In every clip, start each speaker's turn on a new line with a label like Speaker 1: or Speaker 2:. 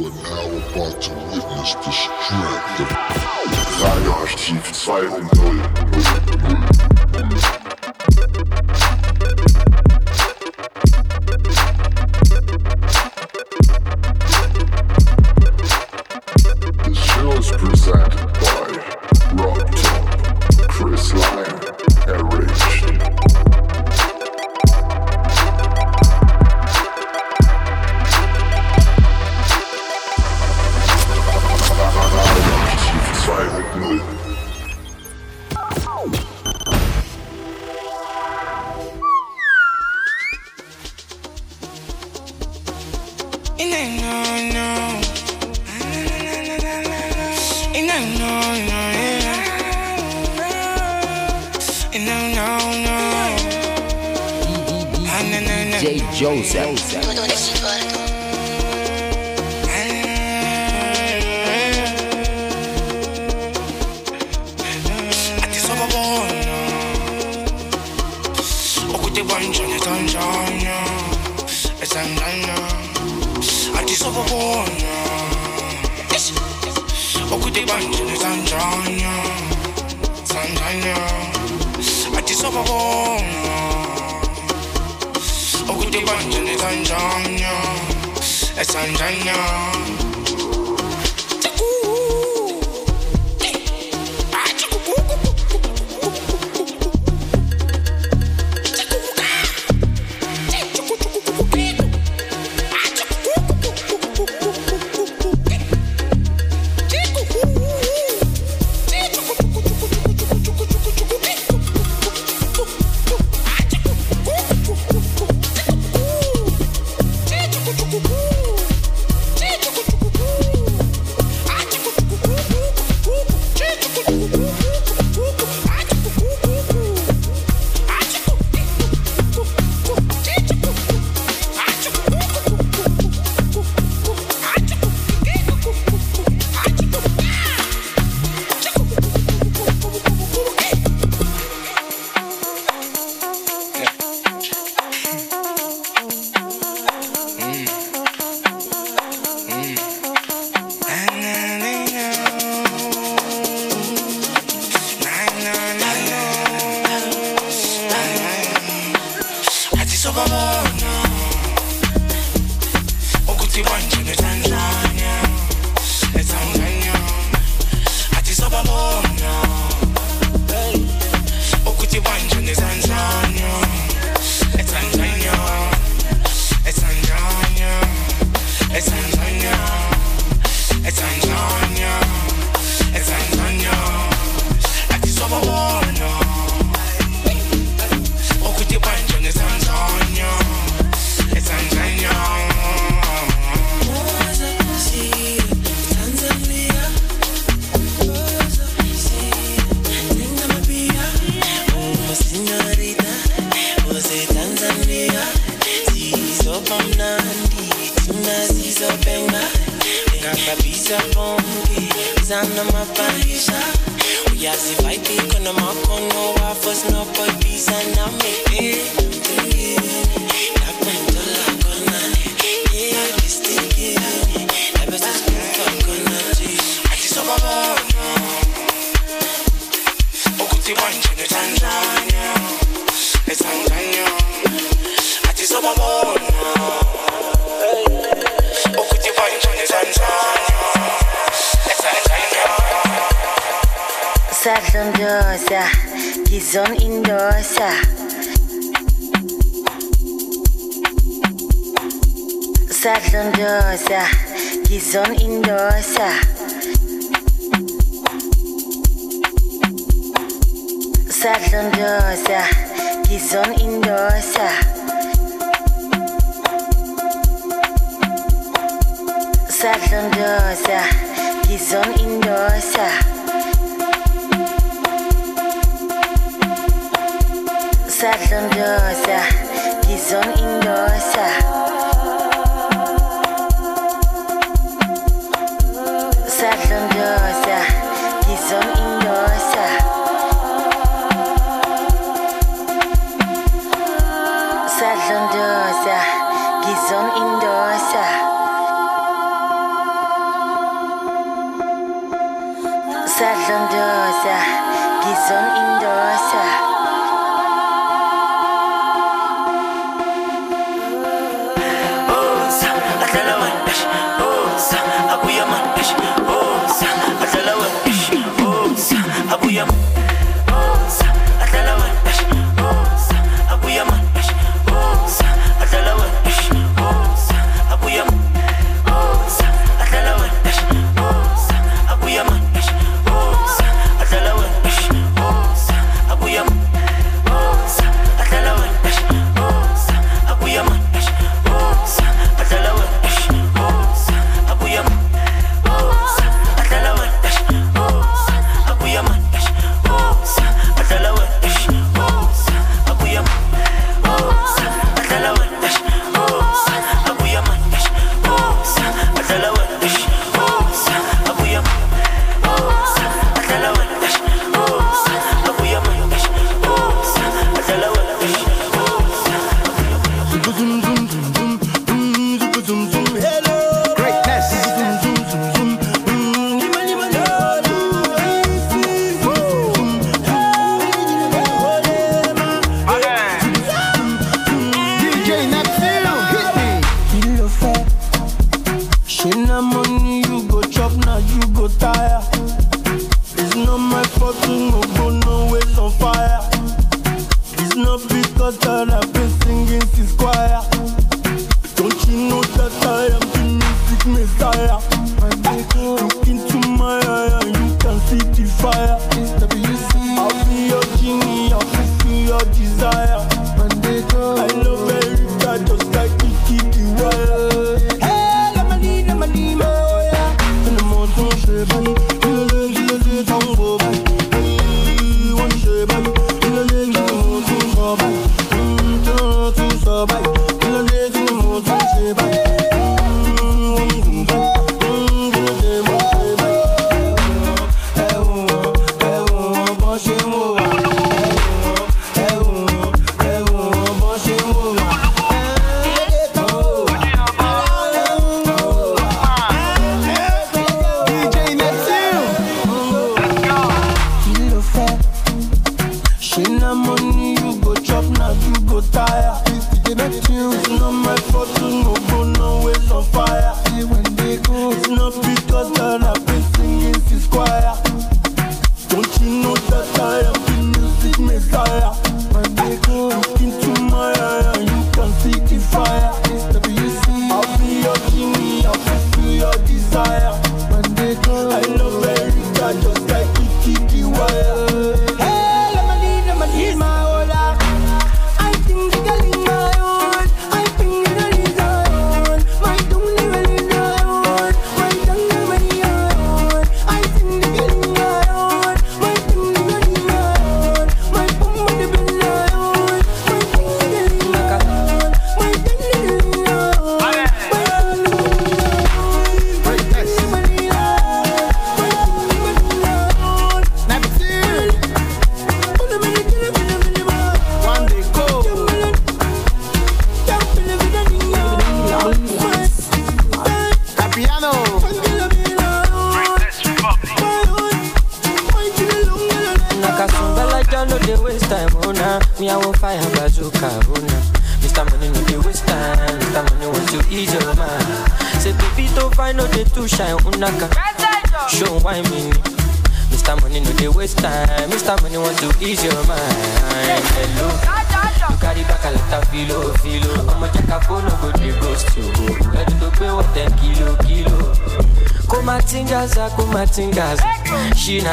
Speaker 1: Are now about to witness the strength of Radioarchiv 2.0.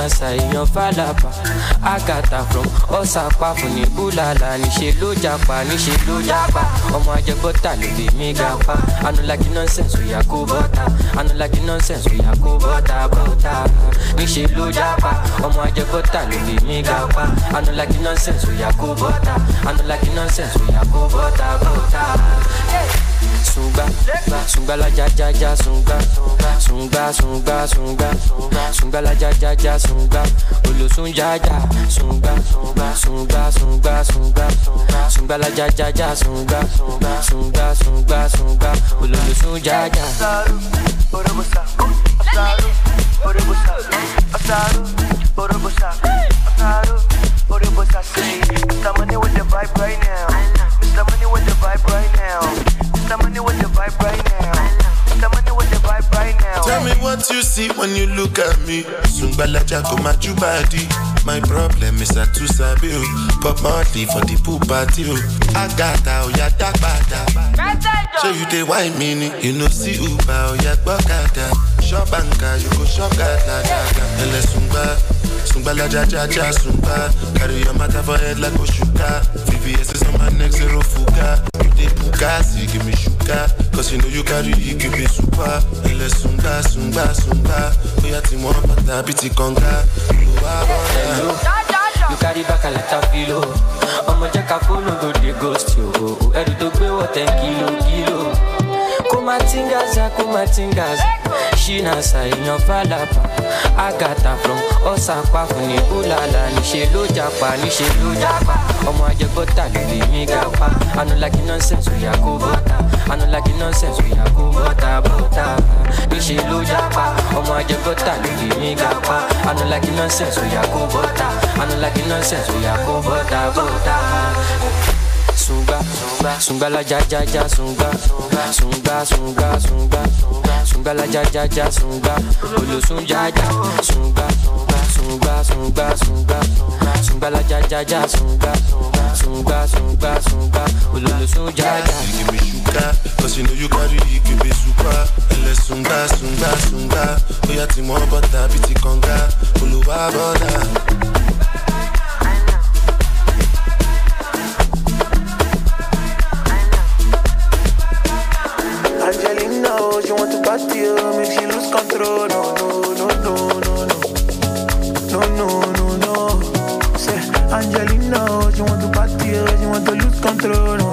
Speaker 2: Masai of Alaba Agatha from Osapa fún ní Búlàlà níṣẹ́ ló japa níṣẹ́ ló japa. Ọmọ ajẹgbọ́ta ló fi mí ga pa like nonsense oya kó bọ́ta like nonsense We kó bọ́ta bọ́ta níṣẹ́ ló japa. Ọmọ ajẹgbọ́ta ló fi mí ga pa like nonsense oya kó bọ́ta like nonsense We kó bọ́ta bọ́ta. Hey! sunga, sunga la ja ja ja sunga, sunga sunga sunga, sunga la ja ja ja sunga, olosun ja ja sunga, sunga sunga sunga, sunga la ja ja ja sunga, sunga sunga sunga, olosun ja ja.
Speaker 3: Asaru, orobosa, asaru, orobosa, asaru,
Speaker 4: orobosa, asaru, orobosa. Say, I'm on with the vibe right now. See when you look at me. Sungbalaja go my body. My problem is I too sabi o. Pop Marley for the pool party oh. o. Agata o oh, ya dagbada. So you dey wine me ni. You know see Uber o ya gbọ́kada. Shop anka you go shop gada gada. Ẹlẹ sungba. Sungbalaja ja ja sungba. Carry your matter for head like Oshuka. VVS is on my neck zero fuga. You dey puka, see give me sugar. Cause you know you carry ìkébé super. Ẹlẹ sunga sunga sunga. Bóyá tí wọ́n bàtà bí ti kànga ló wá
Speaker 2: bọ́dà. You carry back a letter filo ọmọ jẹ́ ká fóònù go dey ghost yo. Ẹ̀rù tó gbé wọ̀ tẹ́ kìlò kìlò. Kuma tingaza, kuma tingaza She na sayin falapa Agata from Osapa Funi ulala. Níṣe ló japa, níṣe ló japa. Ọmọ ajẹ́gbọ́ta ló lè mí gapa. Ànú like nonsense, ó yà I know like it nonsense, we are go bota bota Níṣe ló jápa, ọmọ àjẹgọ́ta ló fi mí gapá I know like it nonsense, we are go bota I know like it nonsense, we are go bota bota Sunga, sunga la ja ja ja sunga Sunga, sunga, sunga Sunga la ja ja ja sunga. Olùsùn ja ja sunga Sunga, sunga, sunga Sunga la ja ja ja sunga sunga sunga sunga olosun ja ja.
Speaker 4: You give me sugar, cause you know you carry it, give me super. Ẹlẹ sunga sunga sunga. Oya ti mọ bọ́tà bí ti kànga. Olúwa bọ̀dà.
Speaker 3: Angelina, oh, she want to party, make she lose control. No, no, no, no, no, no, no, no, no, no. Say, Angelina, control.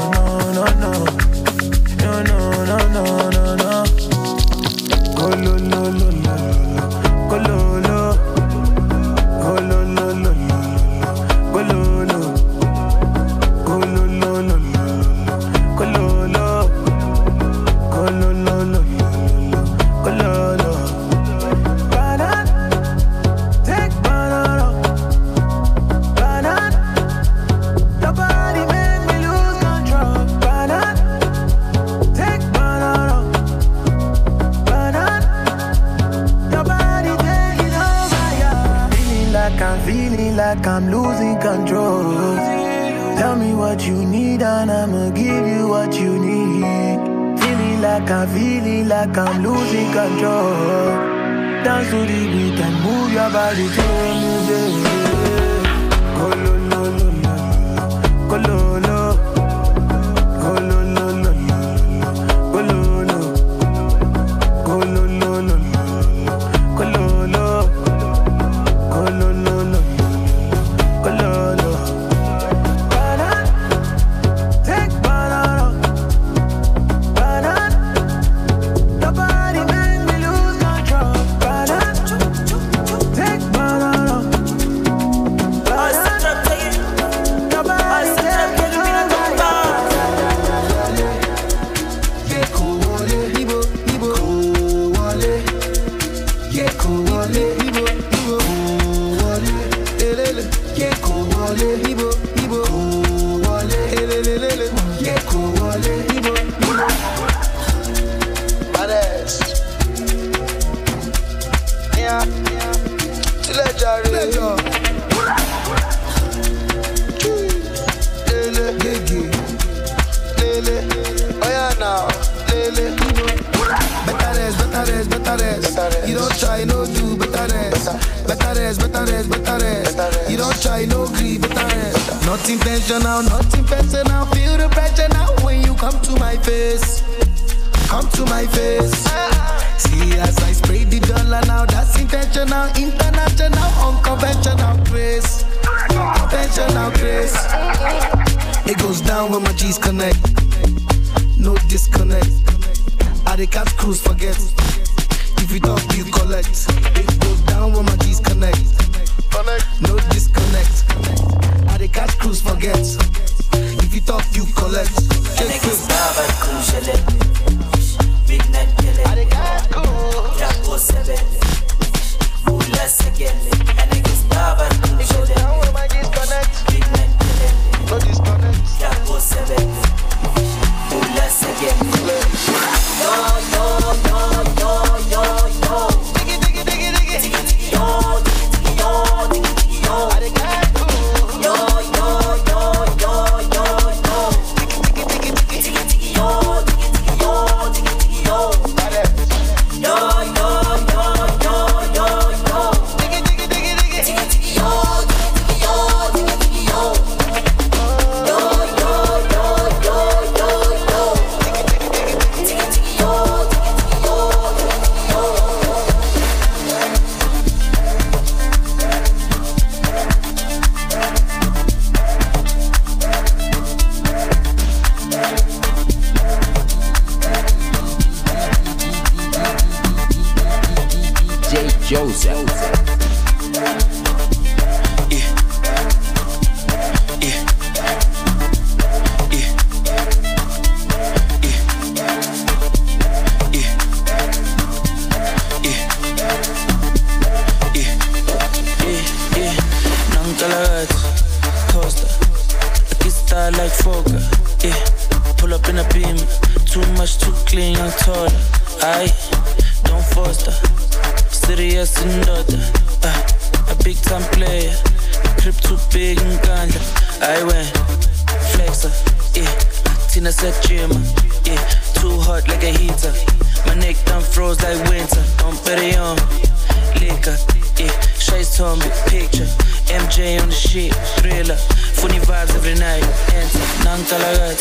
Speaker 5: Funny vibes every night. Enter, Nankalagat,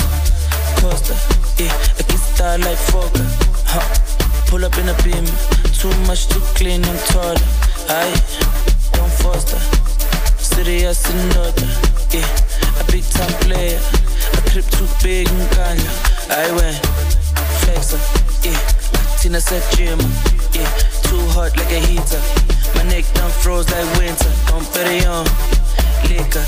Speaker 5: Costa, yeah. I can start like Foka, huh. Pull up in a beam, too much too clean, I'm taller. I don't foster, serious and order, yeah. A big time player, a crib too big and ganja. I went flexer, yeah. Tina said gym, yeah. Too hot like a heater. My neck done froze like winter. Don't bet on liquor,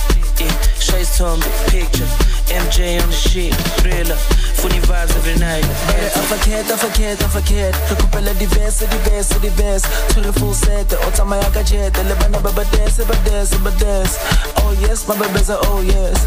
Speaker 5: Shades on big picture. MJ on the shit, thriller. Funny vibes every night.
Speaker 6: Bare er forkert, er forkert, er forkert Rekupela diverse, diverse, diverse. Tore full set, o tama ya kajete Lebana baba dance, baba dance, baba dance Oh yes, my baby's a oh yes.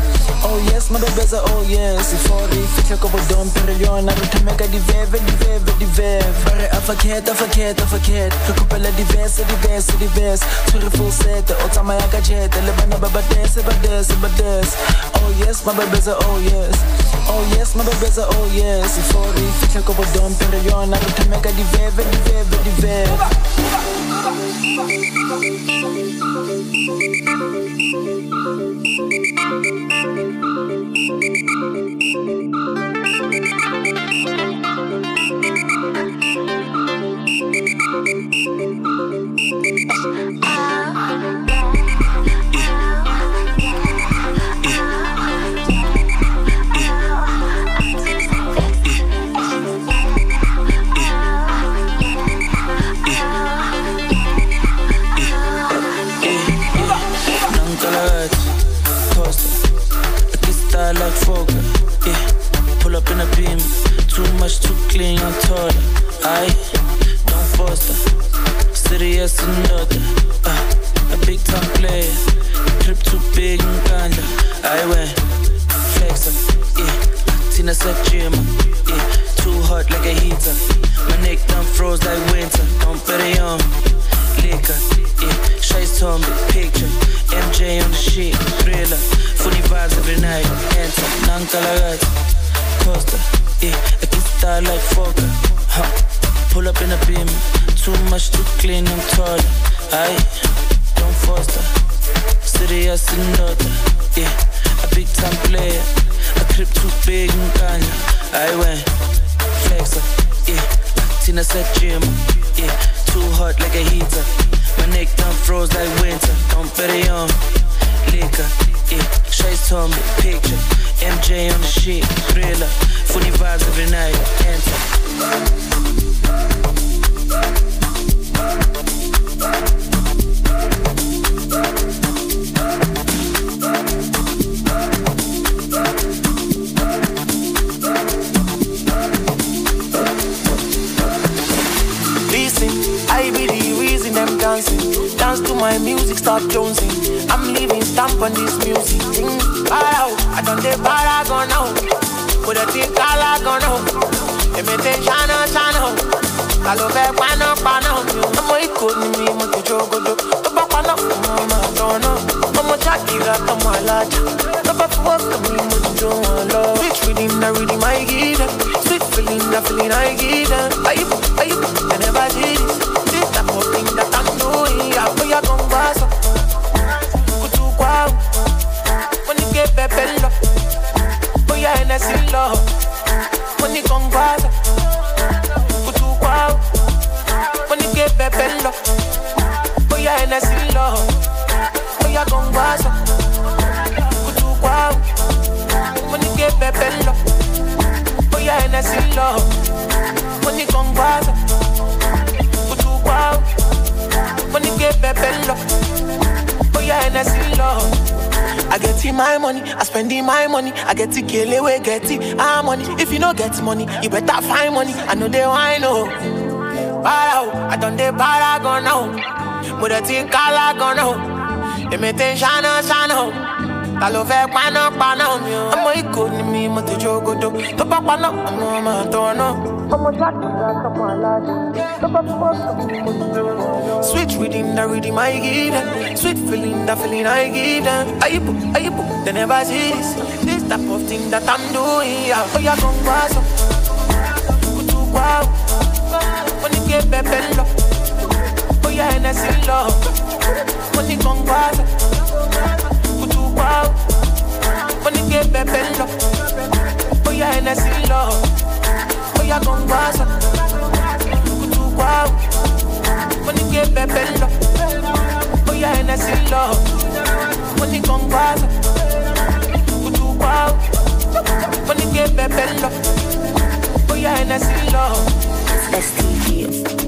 Speaker 6: Oh yes, my baby's a oh yes. Ifori, fihle ko bodom Pero yona, rutameka diveve, diveve, diveve. Bare er forkert, er forkert, er forkert Rekupela diverse, diverse, diverse. Tore full set, o tama ya kajete Lebana baba dance, baba dance, baba dance Oh yes, my baby's oh yes. Oh yes, my baby's a oh yes. Ifori, fihle ko bodom Pero yona, rutameka diveve, diveve, diveve
Speaker 5: Nankalagat, too much, too clean, I'm taller. I don't foster, serious and order. Uh, a big time player, trip too big and ganja. I went flexer, yeah. Tina said gym, yeah. Too hot like a heater. My neck done froze like winter. Bet it on liquor, yeah. Shades on big picture. MJ on the shit, thriller. Funny vibes every night. Enter, Nankalagat, Costa, yeah. I can start like Foka, huh. Pull up in a beam, too much, too clean, I'm taller. I don't foster, serious and order, yeah. A big time player, a crib too big and ganja. I went flexer, yeah. Tina said gym, yeah. Too hot like a heater. My neck done froze like winter. Don't bet it on liquor, yeah. Shades on picture. MJ on the shit, thriller. Funny vibes every night. Enter.
Speaker 3: Dancing. Dance to my music, start jonesing. I'm leaving stamp on this music. Thing, para, I don't dey paragon now. Put a thing calagon oh. now. Oh, Emete chana chana. Kalo fe pano pano. Ọmọ ikọ̀ ni mi, mo ti jogodo. Tó bá paná, mo máa tọ̀nà. Ọmọ Shakira, ọmọ alájà. Tó bá fi wọ́pọ̀ mi, mo ti jó wọn lọ. Sweet feeling, na rhythm I give. Sweet feeling, na feeling I give them. Ayi, ayi, I never did this. I come fast. Kutu kwao. Money get pepe lọ. Bóyá Hennessy lọ. Money come fast. Kutu kwao. Money get pepe lọ. Bóyá Hennessy lọ. Bóyá come fast. Kutu kwao money get better love. Oh yeah, Hennessy love. I get it my money, I spend it my money, I get it kill away, get it ah money. If you no get money, you better find money. I know they i oh. Para oh. I done the paragon now. Mother think I like on now. Imitation shine oh, out ta ló fẹ́ paná paná mi o. ọmọ ikọ̀ ni mi mo ti jogodo tó bá paná ọmọ ọmọ náà. ọmọ jáde ìgbà sọmọ aláàdá tó bá fọwọ́ sọmọ mo ti. Sweet reading, the reading I give them. Sweet feeling, the feeling I give them. Ayipo, ayipo, they never see this. This type of thing that I'm doing. Yeah, oh, come pass up. Kutu get pepe lo. Oh, yeah, and I see love. Money come pass up wow. Money get pepe lo. Oh yeah, Hennessy love. Oh yeah, guasa. Kutu wow. Money get pepe lo. Oh yeah, Hennessy love. Money con guasa. Kutu wow. Money get pepe lo. Oh yeah, Hennessy love. STG.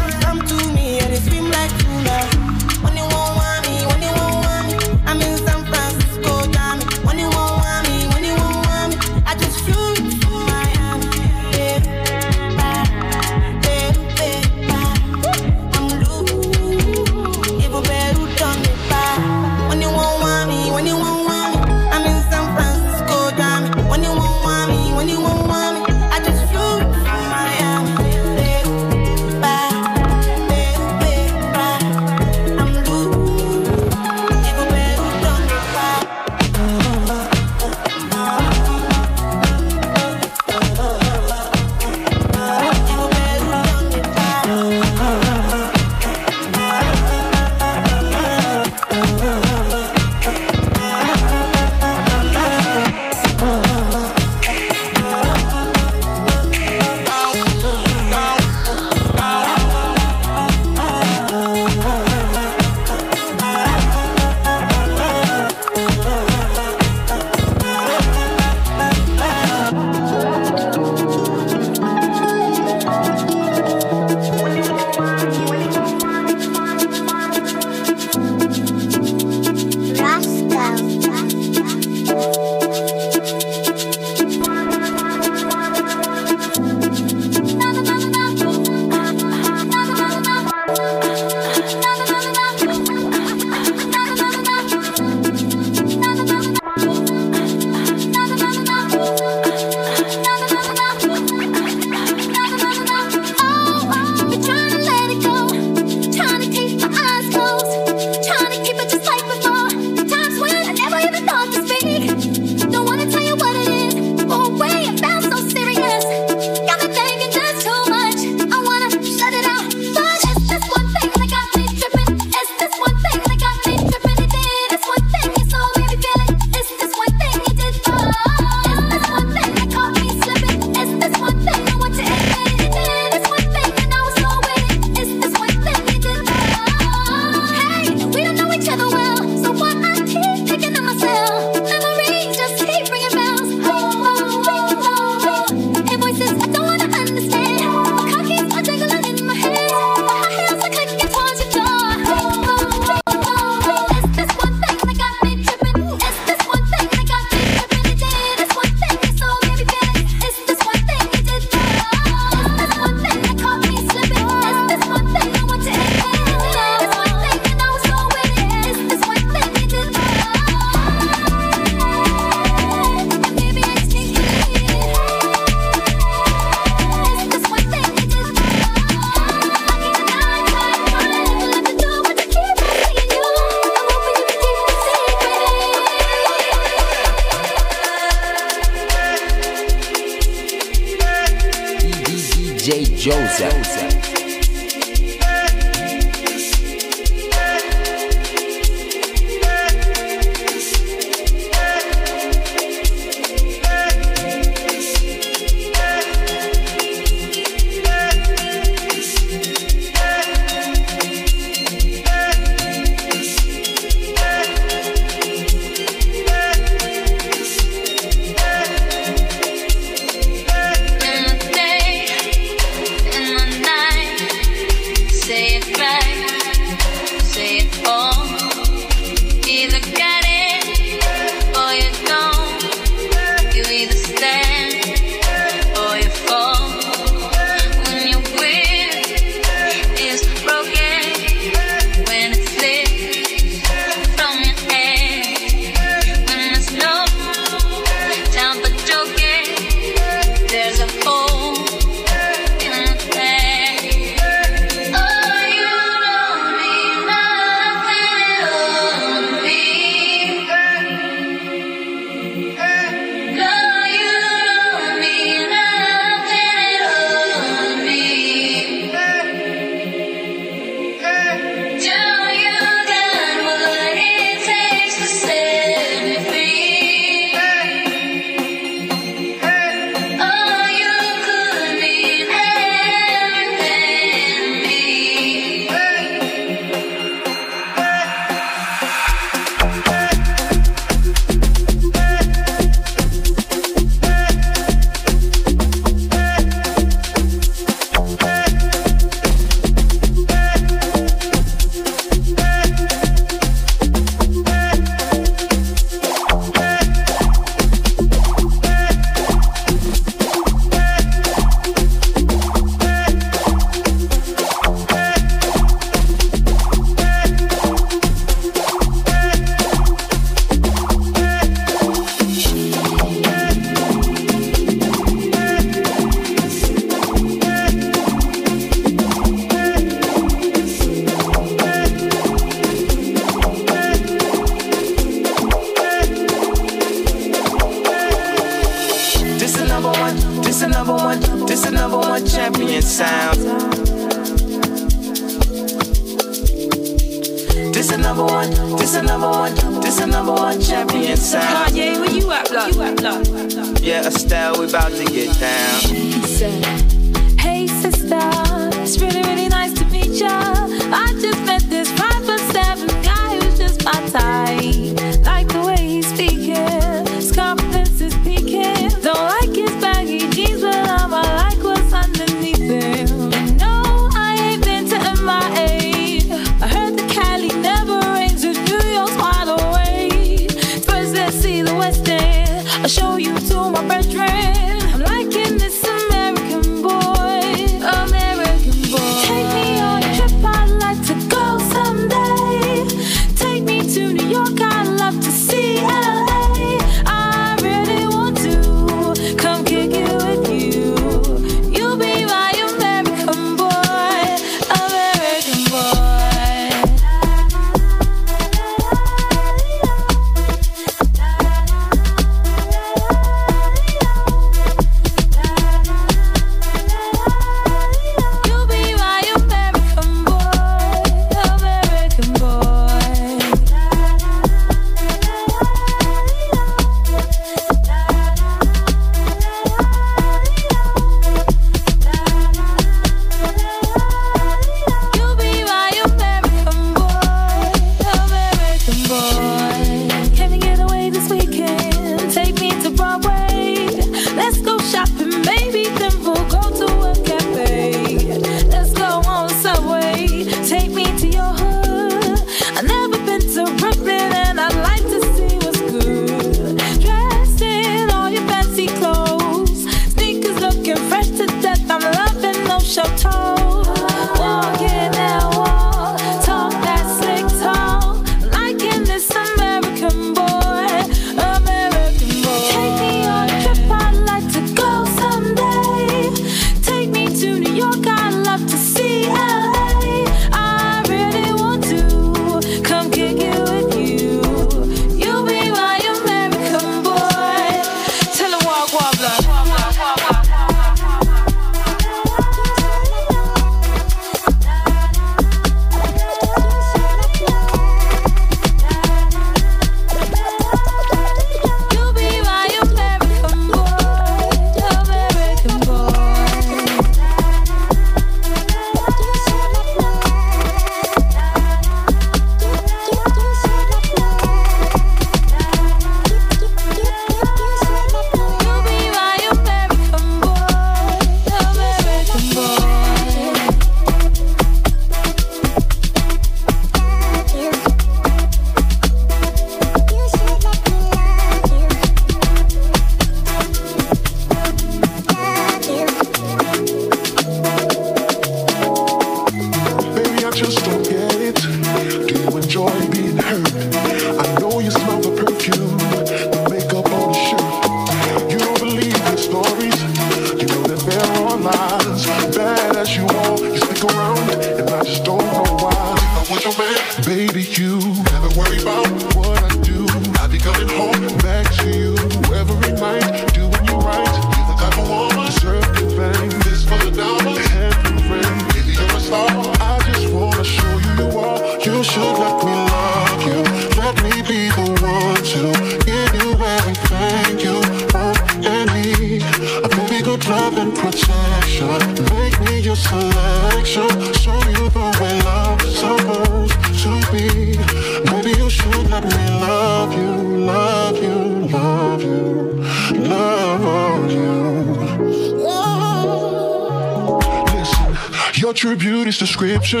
Speaker 7: your beauty's description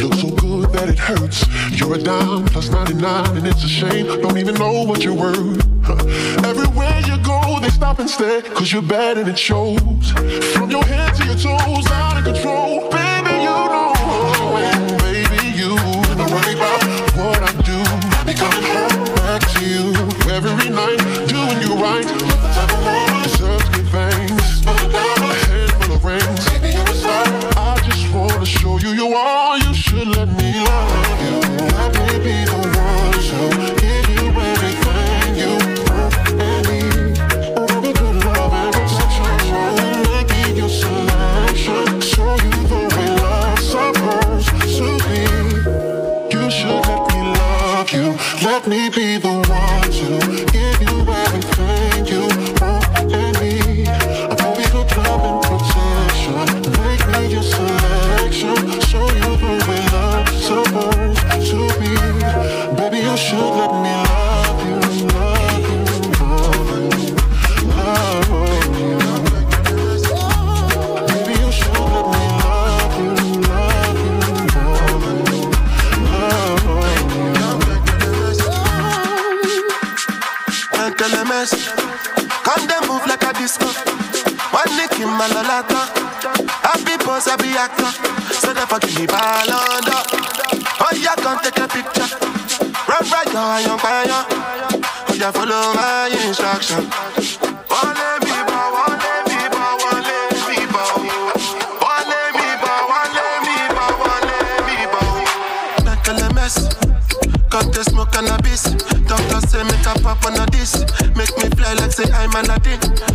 Speaker 7: looks so good that it hurts. You're a dime plus 99, and it's a shame. Don't even know what you're worth. Everywhere you go, they stop and stare, cause you're bad and it shows. From your head to your toes, out of control.
Speaker 4: Pose, happy actor. So therefore give me ball under. Oh, yeah, come take a picture. Run right, young, young, fire. Oh, yeah, follow my instruction. Wale mi ba, wale mi ba, wale mi ba. Wale mi ba, wale mi ba, wale mi ba. Uncle MS, got the smoke cannabis. Doctor say make a pop on a this. Make me fly like say I'm Aladdin. Come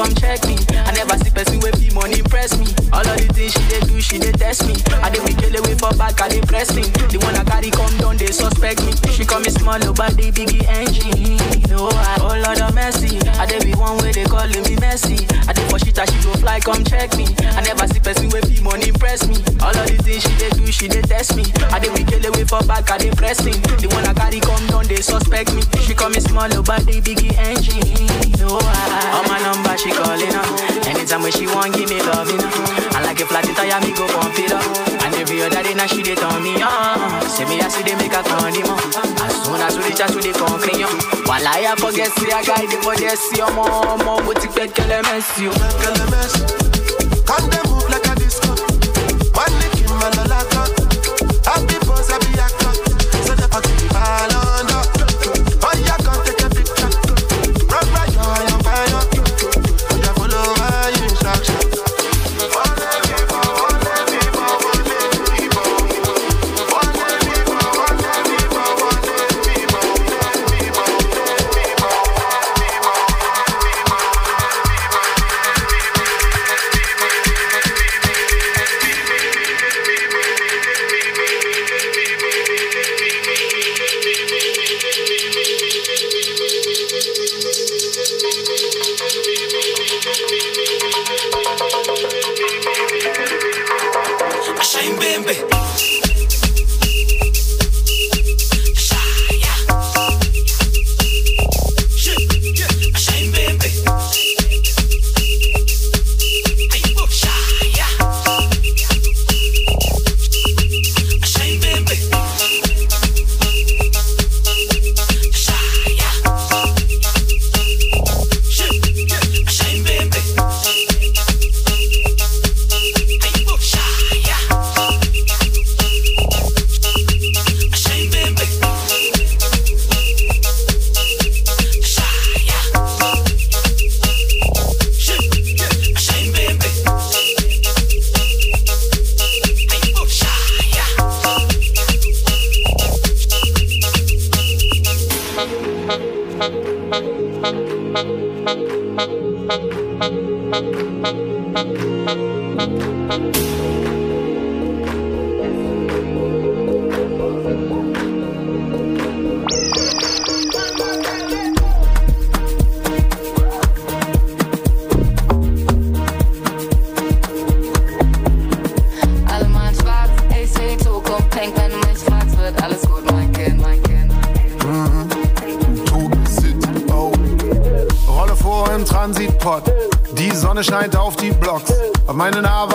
Speaker 4: come
Speaker 6: check me. I never see person with be money impress me. All of the things she dey do, she dey test me. I dey be kill away for back, I dey press me. The one I carry come down, they suspect me. She call me small, oh, but the biggie engine. No, I, oh Lord of mercy, I dey be one way they calling me messy. I dey for shit that she go fly, come check me. I never see person with be money impress me. She me. I dey be kill away for back, I dey press me. The one I carry come down, they suspect me. She call me small, oh, but the biggie engine. No, I, on my number she calling up. Anytime when she want, give me love, you. I like a flat tire, me go pump it up. And every other day now she dey turn me on. Say me I see they make a him on. As soon as we reach out to the concrete, while I forget see a guy, they for just see your mom, mom, but you kill mess you.
Speaker 4: They move like a disco.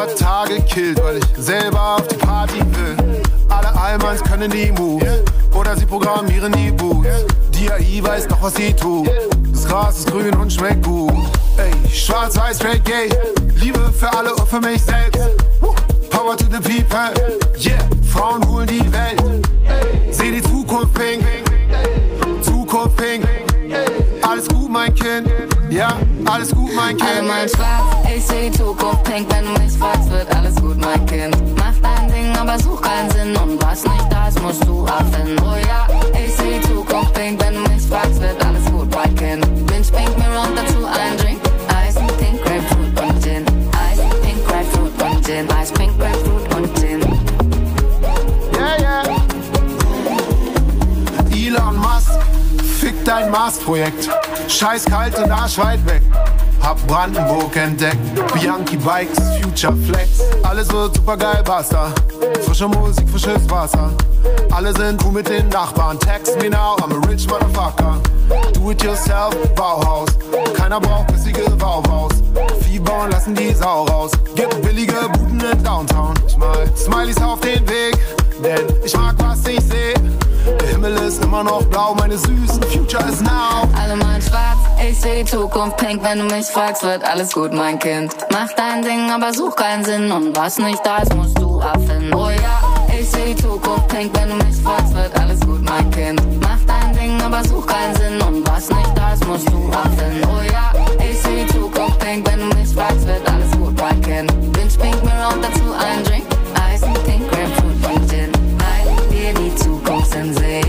Speaker 8: 100 Tage killt, weil ich selber auf die Party will. Alle Almans können die Moves oder sie programmieren die Boots. Die AI weiß doch, was sie tut. Das Gras ist grün und schmeckt gut. Ey, schwarz-weiß gay. Liebe für alle und für mich selbst. Power to the people, yeah, Frauen holen die Welt. Seh die Zukunft pink, Zukunft pink. Alles gut, mein Kind. Ja, alles gut, mein Kind.
Speaker 9: Allemaal schwarz, ich seh die Zukunft pink, wenn du mich fragst, wird alles gut, mein Kind. Mach dein Ding, aber such keinen Sinn und was nicht da ist, musst du erfinden. Oh ja, ich seh die Zukunft pink, wenn du mich fragst, wird alles gut, mein Kind. Binge pink, mir und dazu ein Drink. Ice, pink, Grapefruit und Gin. Ice, pink, Grapefruit und Gin. Ice, pink,
Speaker 8: dein Mars-Projekt. Scheiß kalt und arschweit weg. Hab Brandenburg entdeckt. Bianchi Bikes, Future Flex. Alles wird super geil, basta. Frische Musik, frisches Wasser. Alle sind cool mit den Nachbarn. Text me now, I'm a rich motherfucker. Do it yourself, Bauhaus. Keiner braucht bissige Bauhaus. Vieh bauen lassen die Sau raus. Gibt billige Buden in Downtown. Smile, Smileys auf den Weg, denn ich mag was ich seh. Der Himmel ist immer noch blau, meine süßen Future is now.
Speaker 9: Allemaal schwarz, ich seh die Zukunft pink, wenn du mich fragst, wird alles gut, mein Kind. Mach dein Ding, aber such keinen Sinn und was nicht da ist, musst du erfinden. Oh ja, ich seh die Zukunft pink, wenn du mich fragst, wird alles gut, mein Kind. Mach dein Ding, aber such keinen Sinn und was nicht da ist, musst du erfinden. Oh ja, ich seh die Zukunft pink, wenn du mich fragst, wird alles gut, mein Kind. Binge pink, mir und dazu ein Drink. Zukunft sind,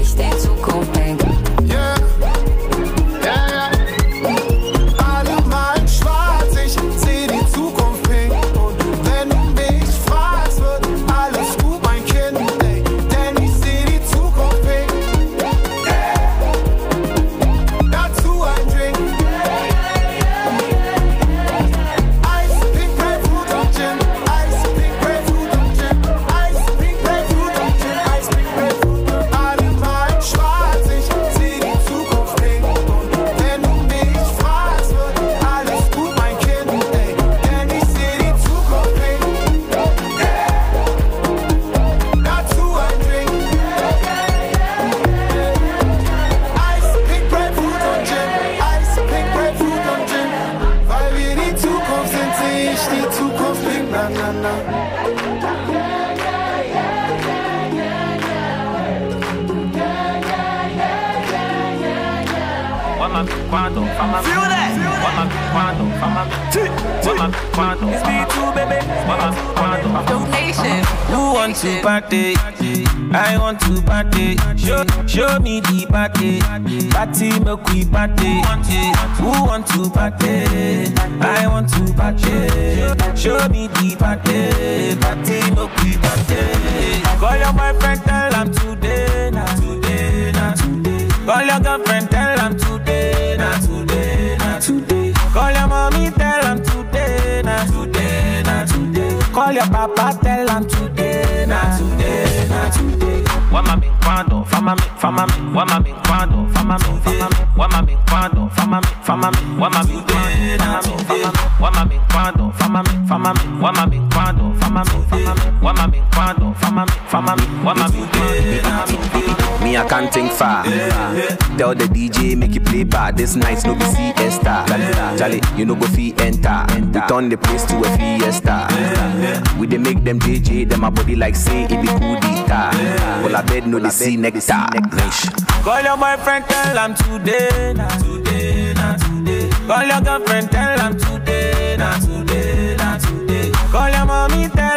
Speaker 10: It's me too, baby.
Speaker 11: Donation. You want to party? I want to party. Show, show me the party. Party, make we party. Who want to party? I want to party. Show me the party. Party, make we party. Call your boyfriend, tell him today, nah, today, nah, today. Call your girlfriend, tell him today, nah, today, nah, today. Call your mommy, tell him today, Call your papa, tell him today, nah, today, nah, today.
Speaker 10: Wama mi quando, fama mi, fama mi, wama mi quando, fama mi, fama mi, wama mi quando, fama mi, fama mi, wama mi quando, fama mi, fama mi, wama mi quando, fama mi, fama mi, wama mi quando, fama mi, fama mi, wama mi quando.
Speaker 12: Me, I can't think far. Tell the DJ, make you play bad. This night's no be siesta. Charlie, you know go fee enter. We turn the place to a fiesta. We dey make them JJ, them a body like say it be cool dita. Well, I bet no they see nectar.
Speaker 11: Call your boyfriend, tell him today, nah, today, nah, today. Call your girlfriend, tell him today, nah, today, nah, today. Call your mommy, tell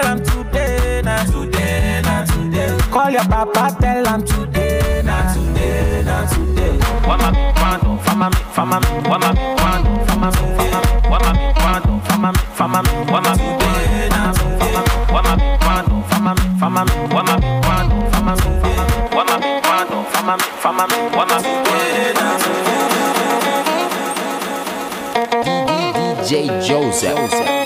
Speaker 11: Call
Speaker 10: your papa, tell him today, not today, not today. What my quando, fama me, fama me, what my quando, fama me, fama me, what my quando, fama me, fama me, what my today, not today. What my quando, fama me, fama me, what my quando, fama me, fama me, what my quando, fama me, fama me, what my today, not today.
Speaker 13: DJ Joseph.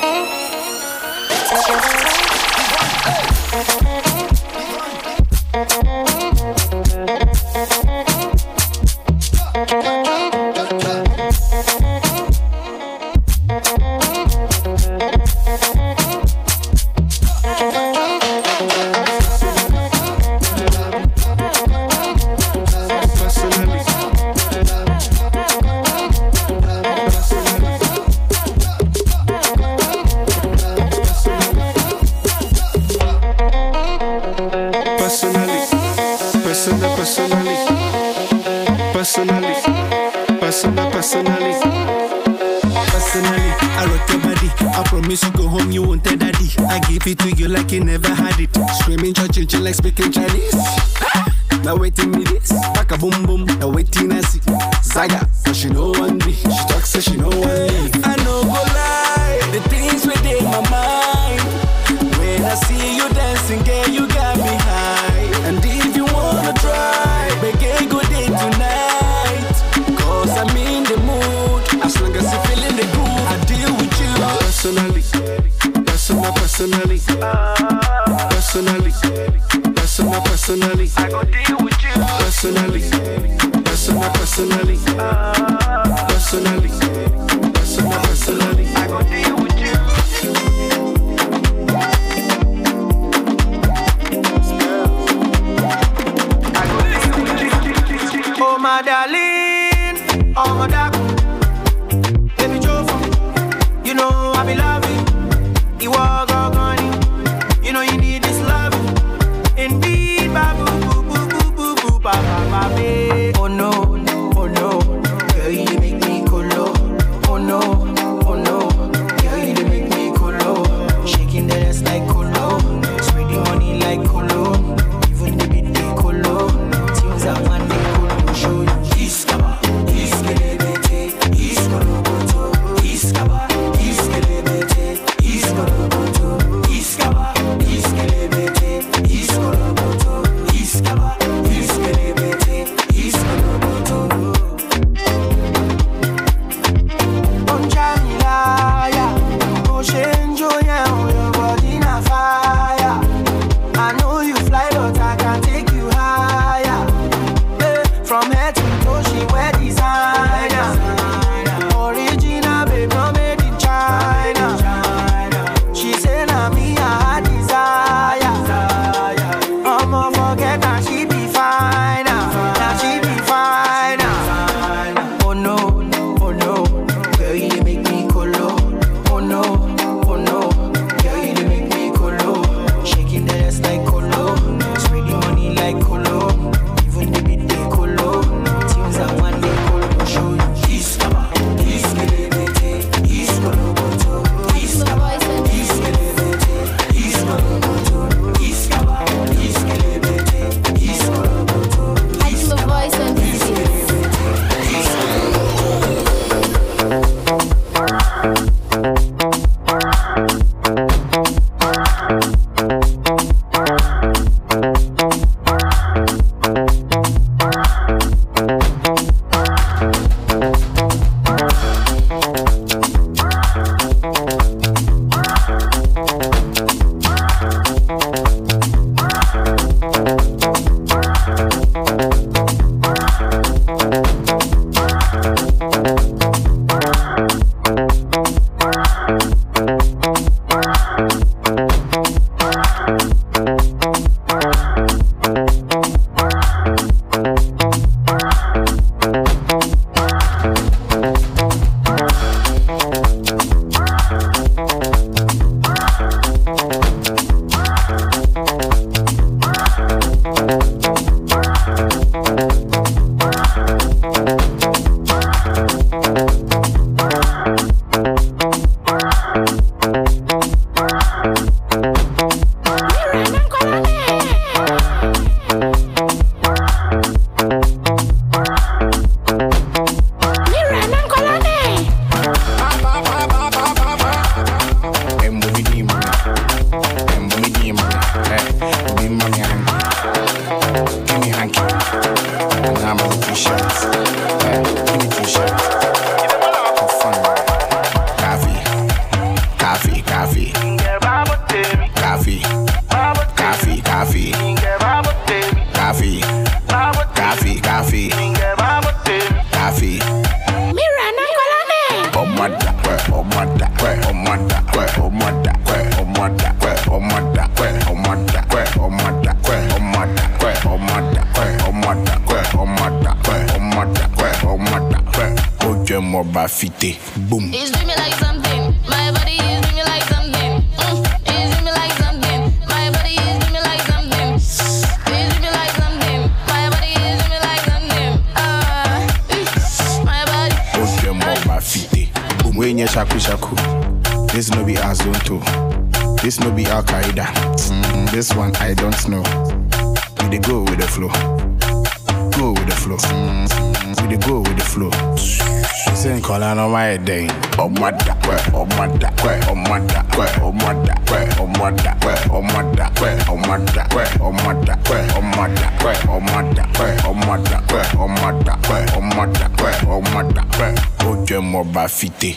Speaker 13: profiter.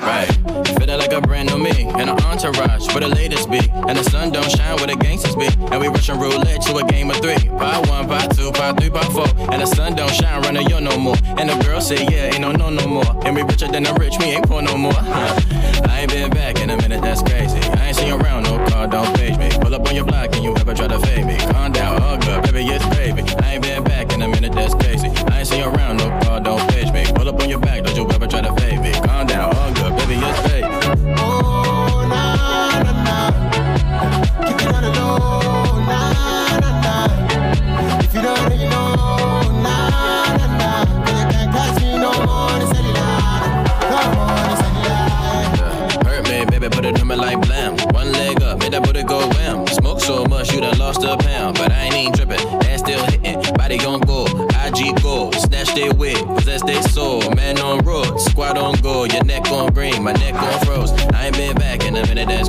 Speaker 14: Right. Fitted like a brand new me and an entourage where the latest be. And the sun don't shine where the gangsters be. And we rushing roulette to a game of three. Buy one, buy two, buy three, buy four. And the sun don't shine, running you no more. And the girl say, yeah, ain't no no no more. And we richer than the rich, we ain't poor no more. Huh. I ain't been back in a minute, that's crazy. I ain't seen around, no car, don't page me. Pull up on your block and you ever try to fade me. Calm down, hug up, baby, yeah a pound, but I ain't even drippin'. Ass still hittin', body gon' go. IG go, snatch their wig, possess their soul. Man on road, squad on goal, your neck on green, my neck on froze. I ain't been back in a minute, that's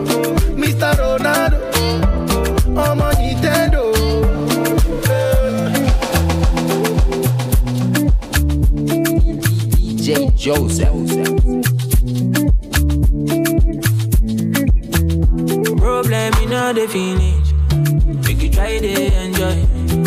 Speaker 15: Mr. Ronaldo, ọmọ Nintendo.
Speaker 16: DJ Joseph.
Speaker 5: Problem in all the finish. Make you try to enjoy.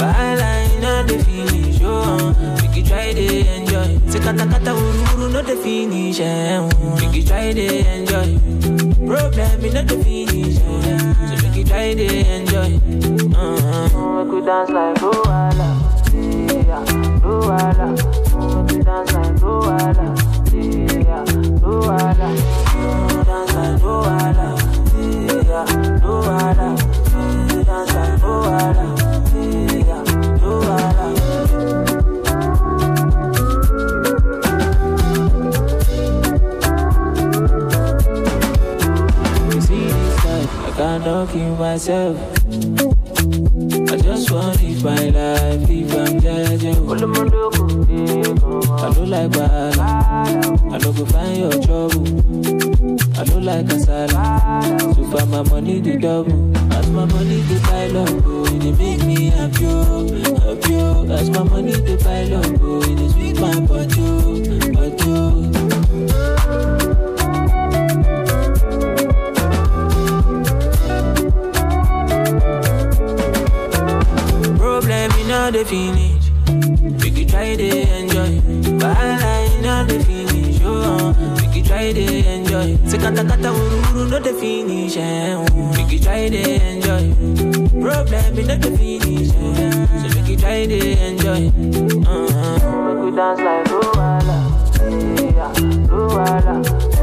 Speaker 5: Wahala in all the finish. Oh, make you try to enjoy. Say kata kata ururu no the finish. Eh, oh. make you try to enjoy. Problem in the finish. Yeah. So make it try to enjoy. Uh-huh. We could dance like Luala. Yeah, Luala. We could dance like Luala. Yeah, Luala. We could dance like Luala. Yeah. wanna myself. I just want to live my life if I'm judging. I don't like wahala. I don't go find your trouble. I don't like kasala. So far my money to double. As my money to buy love, oh, e it make me happy, oh, you. Oh. As my money to buy love, oh, e it sweet my body, oh, body. the finish. Make you try to enjoy. but oh. Bahala, not the finish. Eh, oh, make you try to enjoy.
Speaker 17: Sekata kata ururu, not the finish. We you try to enjoy. Problem is not the finish. Eh. So we you try to enjoy. Uh-huh. Make dance like Luwala. Yeah,
Speaker 18: Luwala.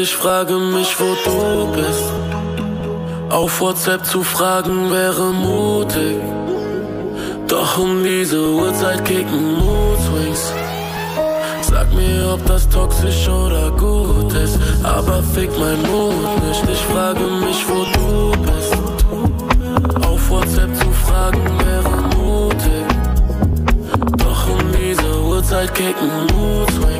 Speaker 18: Ich frage mich, wo du bist. Auf WhatsApp zu fragen wäre mutig. Doch um diese Uhrzeit kicken Mood Swings. Sag mir, ob das toxisch oder gut ist. Aber fick mein Mut nicht. Ich frage mich, wo du bist. Auf WhatsApp zu fragen wäre mutig. Doch um diese Uhrzeit kicken Mood Swings.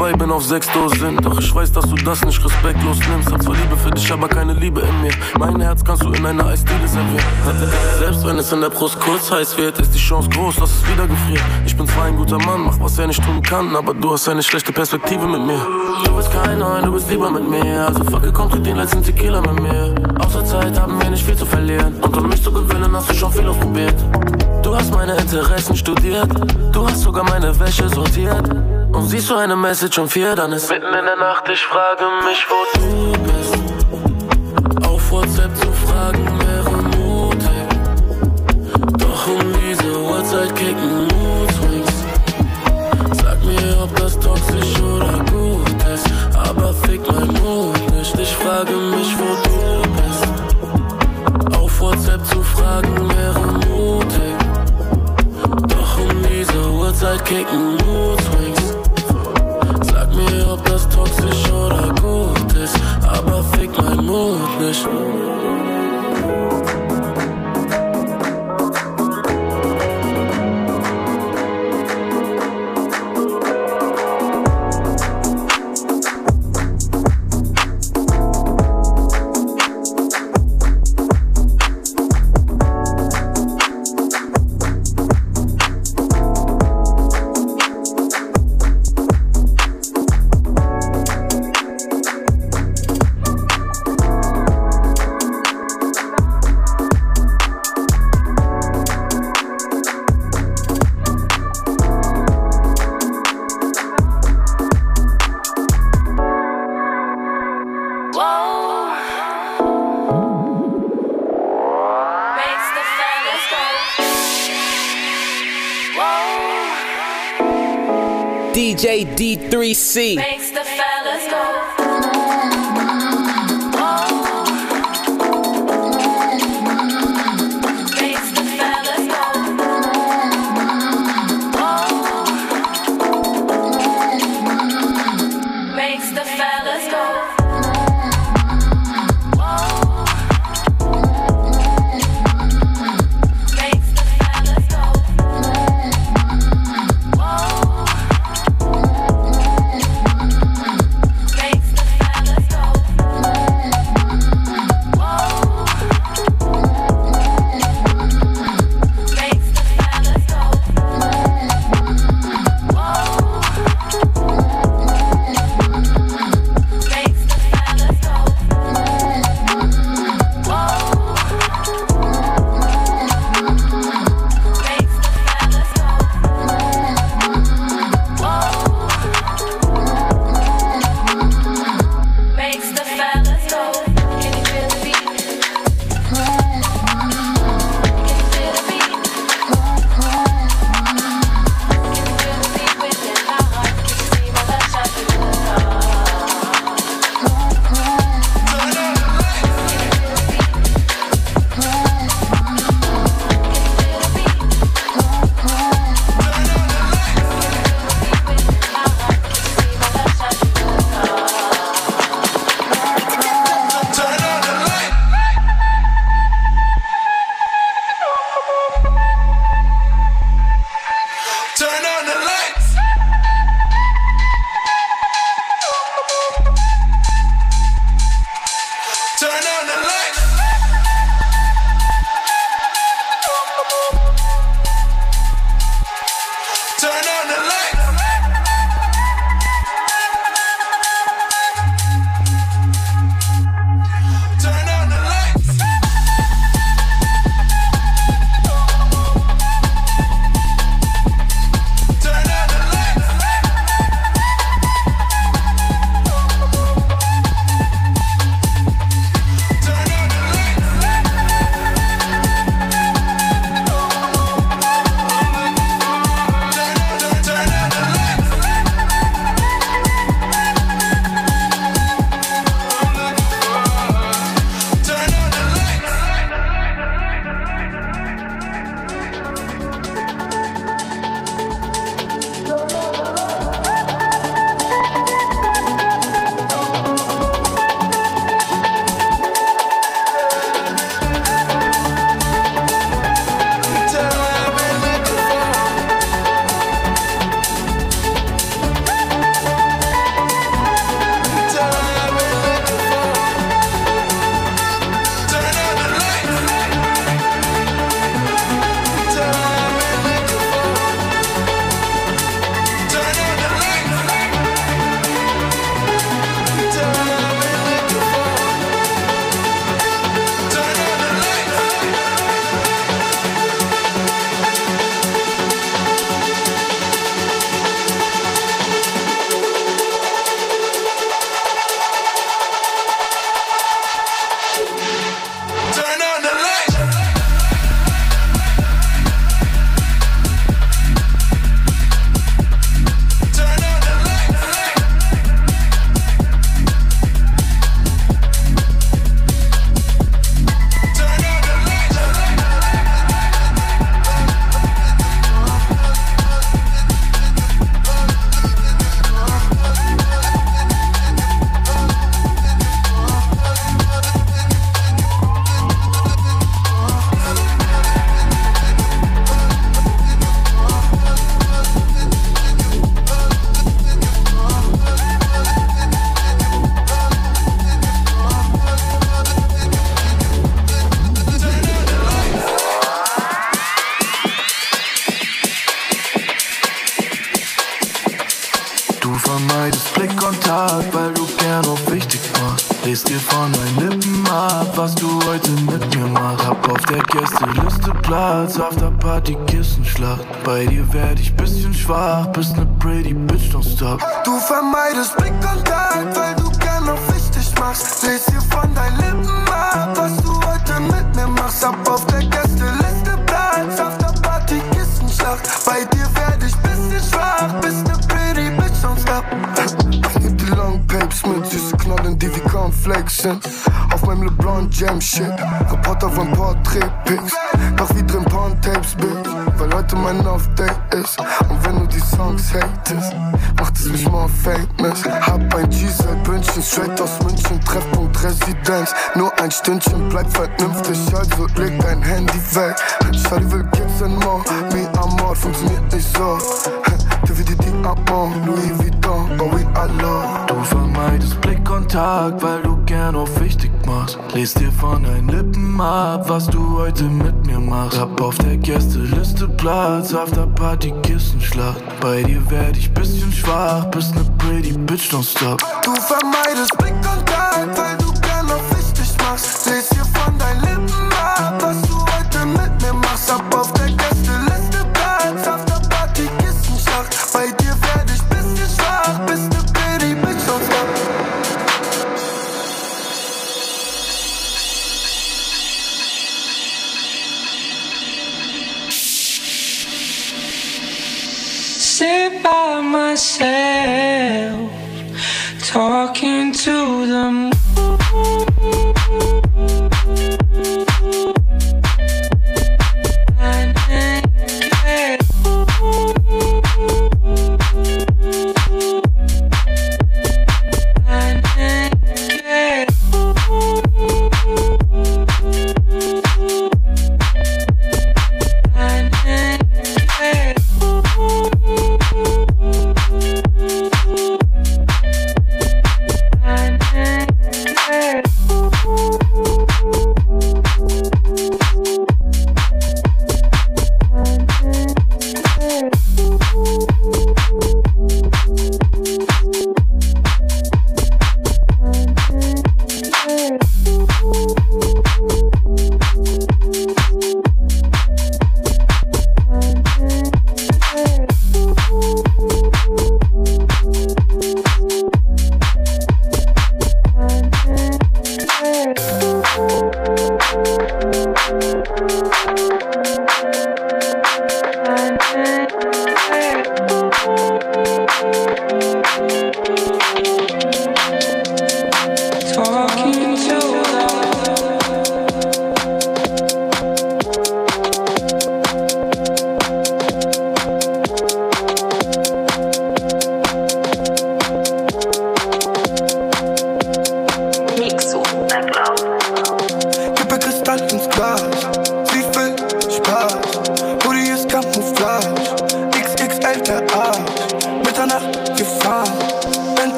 Speaker 18: Vorbei, bin auf sechs Dosen. Doch ich weiß, dass du das nicht respektlos nimmst. Hab zwar Liebe für dich, aber keine Liebe in mir. Mein Herz kannst du in einer Eisdiele servieren. Selbst wenn es in der Brust kurz heiß wird, ist die Chance groß, dass es wieder gefriert. Ich bin zwar ein guter Mann, mach was er nicht tun kann, aber du hast eine schlechte Perspektive mit mir. Du bist kein Neun, du bist lieber mit mir. Also fuck, komm, trink den letzten Tequila mit mir. Außer Zeit haben wir nicht viel zu verlieren. Und um mich zu gewinnen, hast du schon viel ausprobiert. Du hast meine Interessen studiert. Du hast sogar meine Wäsche sortiert. Und siehst du eine Message um vier, dann ist mitten in der Nacht. Ich frage mich, wo du bist. Auf WhatsApp zu fragen wäre mutig. Doch um diese Uhrzeit kicken Mood Swings. Sag mir, ob das toxisch oder gut ist. Aber fick mein Mut nicht. Ich frage mich, wo du bist. Auf WhatsApp zu fragen wäre mutig. Doch um diese Uhrzeit kicken
Speaker 19: DJ D3C.
Speaker 20: Makes the fellas go.
Speaker 21: vermeidest Blickkontakt, weil du gern auf wichtig machst. Lest dir von deinen Lippen ab, was du heute mit mir machst. Hab auf der Gästeliste Platz, auf der Party Kissenschlacht. Bei dir werd ich bisschen schwach, bist ne pretty Bitch don't stop. Du
Speaker 22: vermeidest
Speaker 21: Blick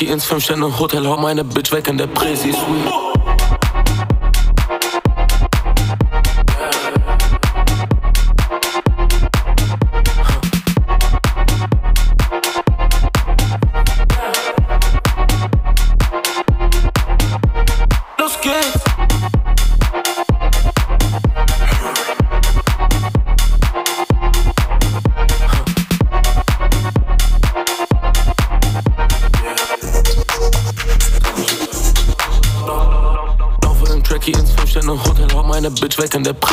Speaker 21: Whisky ins
Speaker 18: Fünf-Sterne-Hotel, hau meine Bitch weg in der Präsi-Suite.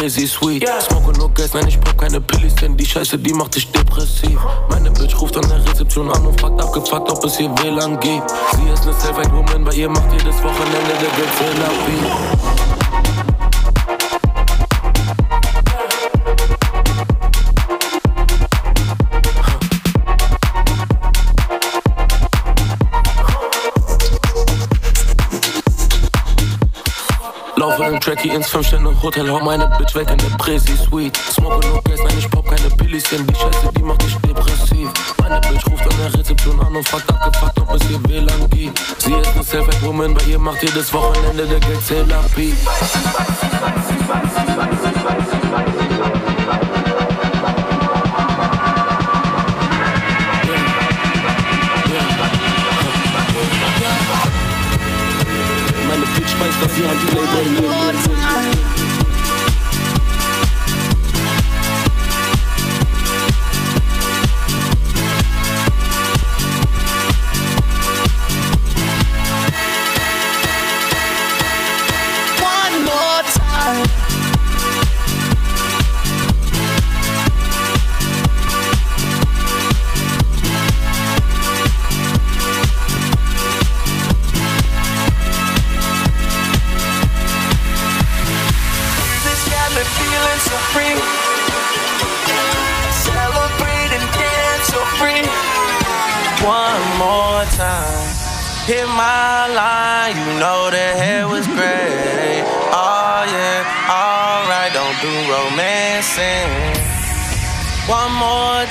Speaker 18: In der Presi-Suite. Smoke nur Gas, nein, ich brauch keine Pillis, denn die Scheiße, die macht dich depressiv. Meine Bitch ruft an der Rezeption an und fragt abgefuckt, ob es hier WLAN gibt. Sie ist ne Self-Made-Woman, bei ihr macht jedes Wochenende der Therapie. Laufe Tracky ins 5-Sterne-Hotel, hau meine Bitch weg in der Presi-Suite. Smoke no Gas, nein, ich pop keine Pillis, denn die Scheiße, die macht dich depressiv. Meine Bitch ruft an der Rezeption an und fragt abgefuckt, ob es hier WLAN gibt. Sie ist ne Self-Made-Woman, bei ihr macht jedes Wochenende der Geldtherapie. Meine Bitch weiß, dass sie an die Label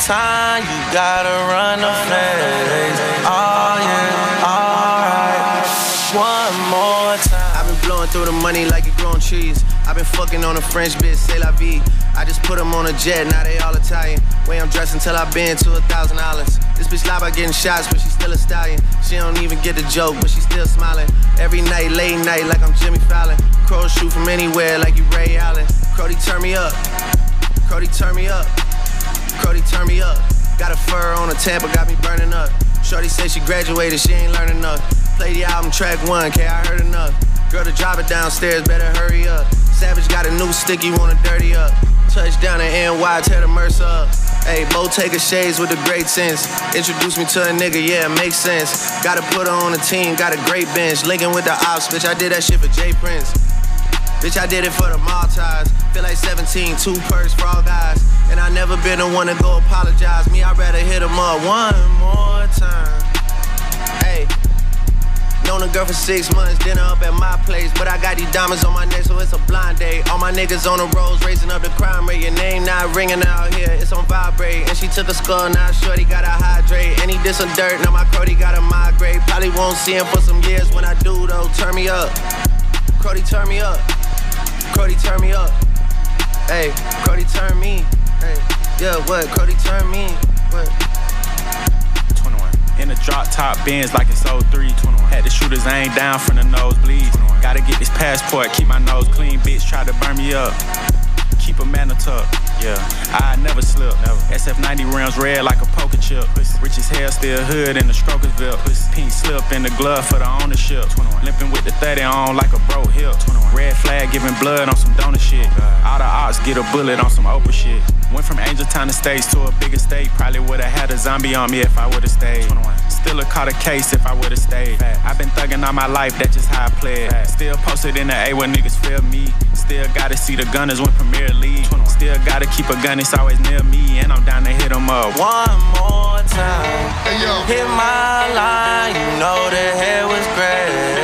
Speaker 21: time, you gotta run the place. Oh yeah, alright.
Speaker 23: one more time.
Speaker 10: I've been blowing through the money like it growing trees. I've been fucking on a French bitch, say la vie. I just put them on a jet, now they all Italian. Way I'm dressed until I've been to a thousand dollars. This bitch lie by getting shots, but she still a stallion. She don't even get the joke, but she still smiling. Every night, late night, like I'm Jimmy Fallon. Crows shoot from anywhere, like you Ray Allen. Cody, turn me up. Cody, turn me up. Cody, turn me up. Got a fur on a Tampa, got me burning up. Shorty said she graduated, she ain't learning enough. Play the album track one, K, I heard enough. Girl to drive it downstairs, better hurry up. Savage got a new stick, you wanna dirty up. Touchdown in NY, tear the Mercer up. Hey, Bottega shades with a great sense. Introduce me to a nigga, yeah, it makes sense. Gotta put her on the team, got a great bench. Linking with the ops, bitch, I did that shit for Jay Prince. Bitch, I did it for the Maltese. Feel like 17, two perks for all guys. Never been the one to go apologize. Me, I'd rather hit him up one more time. Hey. Known a girl for six months, dinner up at my place. But I got these diamonds on my neck, so it's a blind date. All my niggas on the roads, raising up the crime rate. Your name not ringing out here, it's on vibrate. And she took a skull, now shorty gotta hydrate. And he did some dirt, now my Cody gotta migrate. Probably won't see him for some years when I do, though. Turn me up. Cody, turn me up. Cody, turn me up. Hey, Cody, turn me. Yeah, what? Cody, turn me. What?
Speaker 24: 21. In a drop top Benz like it's 03. 21. Had the shooters aim down from the nosebleeds. Gotta get this passport, keep my nose clean. Bitch try to burn me up. Keep a man tuck. Yeah, I never slip. Never. SF90 rims red like a poker chip. Rich as hell, still hood in the Strokersville. Pink slip in the glove for the ownership. 21. Limping with the 30 on like a bro hip. 21. Red flag giving blood on some donor shit. Oh, All the ops get a bullet on some Oprah shit. Went from Angel Town Estates to a bigger state. Probably would've had a zombie on me if I would've stayed. 21. Still have caught a case if I would've stayed. I've been thugging all my life, that's just how I play it. Still posted in the A where niggas feel me. Still gotta see the gunners win Premier League. Still gotta keep a gun, it's always near me. And I'm down to hit 'em up.
Speaker 23: One more time. Hit my line, you know the hair was great.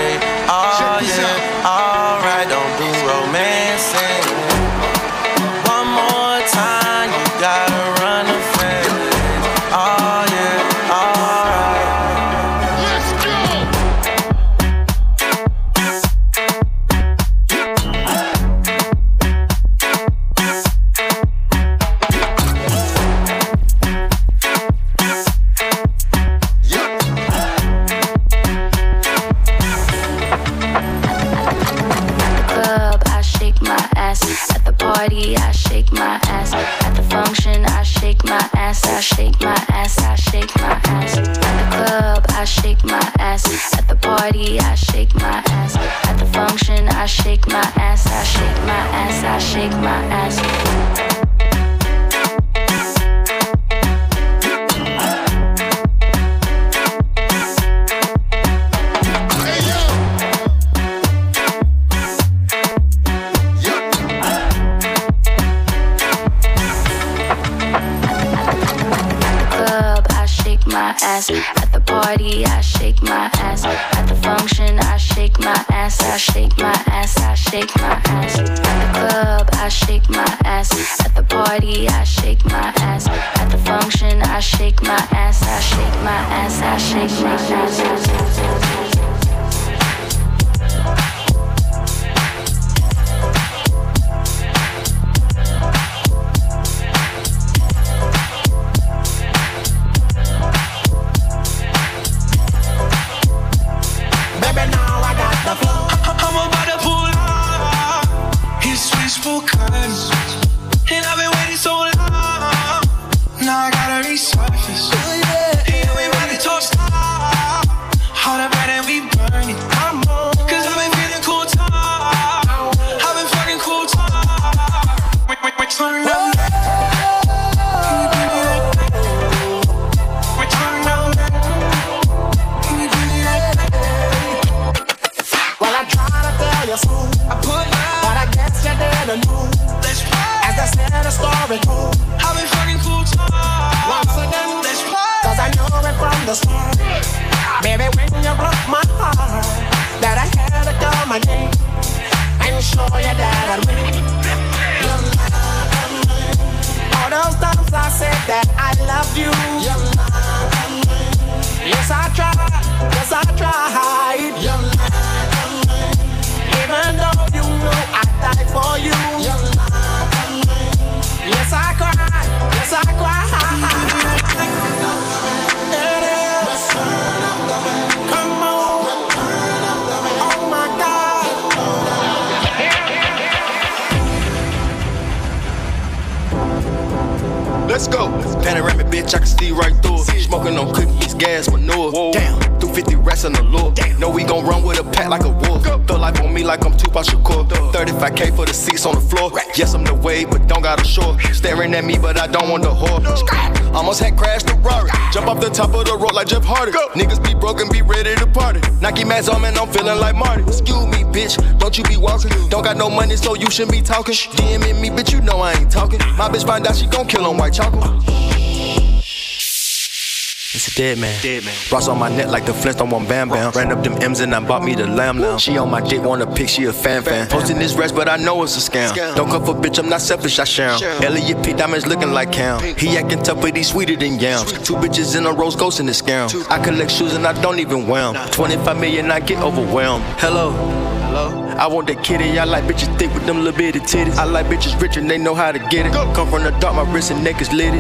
Speaker 25: I shake
Speaker 26: Don't got no money, so you shouldn't be talking. DMing me, bitch, you know I ain't talking. My bitch find out she gon' kill on white chocolate. It's a dead man. Dead man. Ross on my neck like the Flintstone on Bam Bam. Ran up them M's and I bought me the lamb lamb. She on my dick, wanna pick, she a fan fan. Posting this rest, but I know it's a scam. Don't come for bitch, I'm not selfish, I share 'em. Elliot P. Diamonds looking like Cam. He acting tough, but he sweeter than yams. Two bitches in a rose ghost in the scam. I collect shoes and I don't even wear 'em. 25 million, I get overwhelmed. Hello. I want that kitty. I like bitches thick with them little bitty titties. I like bitches rich and they know how to get it. Come from the dark, my wrist and neck is litty.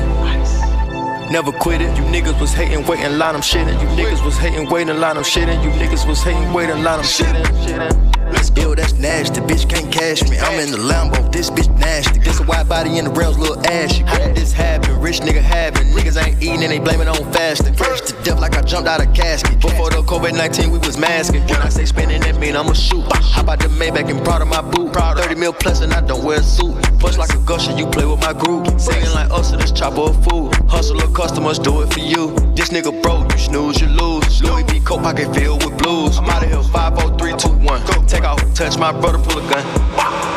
Speaker 26: Never quit it. You niggas was hating, waiting, line them shitting. You niggas was hating, waiting, line them shitting. You niggas was hating, waiting, line them shitting. Ew, that's nasty. Bitch can't cash me. I'm in the Lambo. This bitch nasty. This a wide body in the rails, little ashy. How did this happen? Rich nigga happen. Niggas ain't eating and they blame it on fasting. Death like I jumped out of casket. Before the COVID 19, we was masking. When I say spinning, that mean I'ma shoot. How about the Maybach and proud of my boot? 30 mil plus and I don't wear a suit. Push like a gusher, you play with my group. Singing like us, so this chopper of food. Hustle of customers, do it for you. This nigga broke, you snooze, you lose. Louis V. Coat pocket filled with blues. I'm out of here, 5, 4, 3, 2, 1. Go. Take off, touch my brother, pull a gun.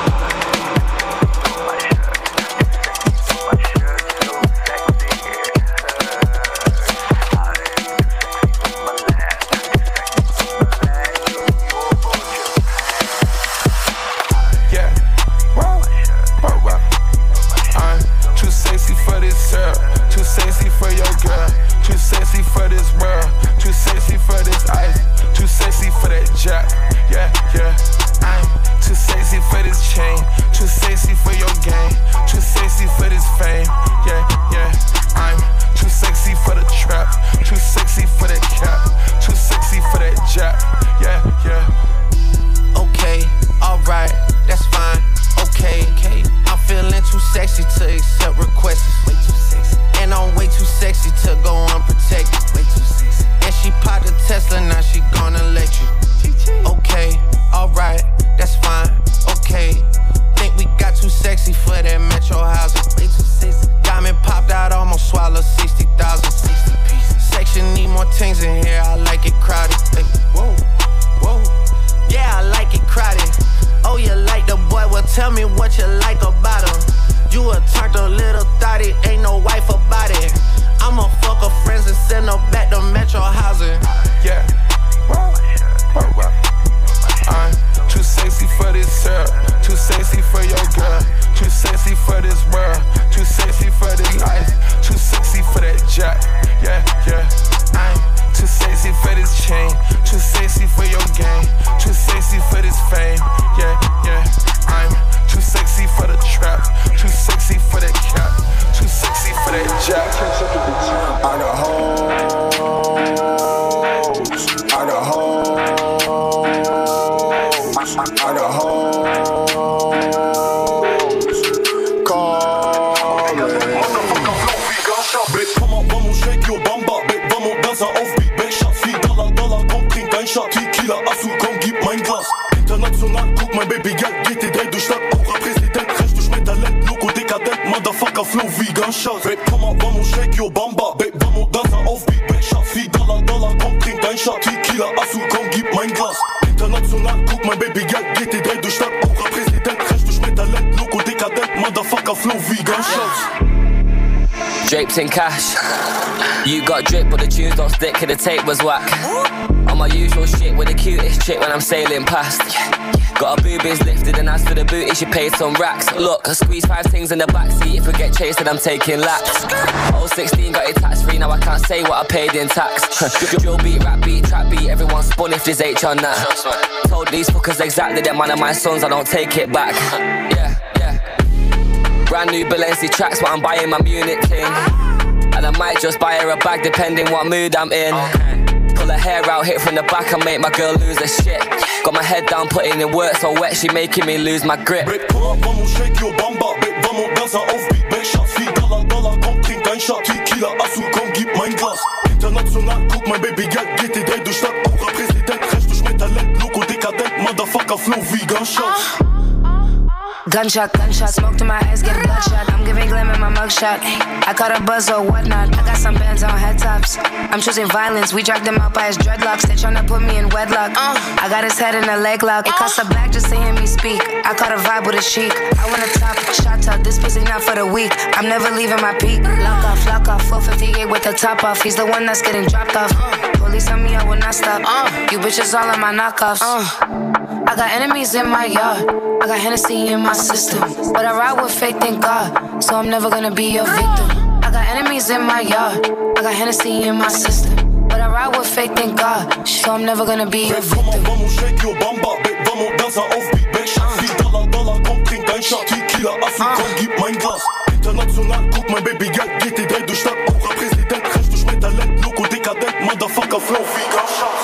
Speaker 19: Backseat. If we get chased, then I'm taking laps. Oh, 16 got it tax free, now I can't say what I paid in tax. Drill beat, rap beat, trap beat, everyone spun if there's H on that. Told these fuckers exactly that man of my sons, I don't take it back. Yeah, yeah. Brand new Balenci tracks, but I'm buying my Munich thing. And I might just buy her a bag depending what mood I'm in. Pull her hair out, hit from the back, and make my girl lose her shit. Got my head down, putting in work so wet, she making me lose my grip.
Speaker 27: Babe, pull up, vamos, shake your bamba. Babe, vamos, dansa auf guck mein Baby, Geld geht die drei durch Stadt. Aura, Präsident, recht durch mein Talent. Loco, dekadent, Motherfucker, Flow wie Gunshot.
Speaker 28: Gunshot, gunshot, smoke to my ass, get a bloodshot. I'm giving glam in my mugshot. I caught a buzz or whatnot. I got some bands on head tops. I'm choosing violence. We dragged him out by his dreadlocks. They tryna put me in wedlock. Uh, I got his head in a leg lock. It costs a bag just to hear me speak. I caught a vibe with a chic. I want a top shot top. This pussy not for the weak. I'm never leaving my peak. Lock off, lock off. 458 with the top off. He's the one that's getting dropped off. Police on me, I will not stop. Uh, you bitches all on my knockoffs. Uh, I got enemies in my yard. I got Hennessy in my system. But I ride with faith in God. So I'm never gonna be your victim. I got enemies in my yard. I got Hennessy in my system. But I ride with faith in God. So I'm never gonna be your victim.
Speaker 27: Vamos, shake your bamba. Vamos, dansa auf Beat. Babe, Schatz, wie Dollar, Dollar, komm, trink ein Shot. Tequila, Asu, komm, gib mein Glas. International, guck mein Baby, Geld geht die drei Flow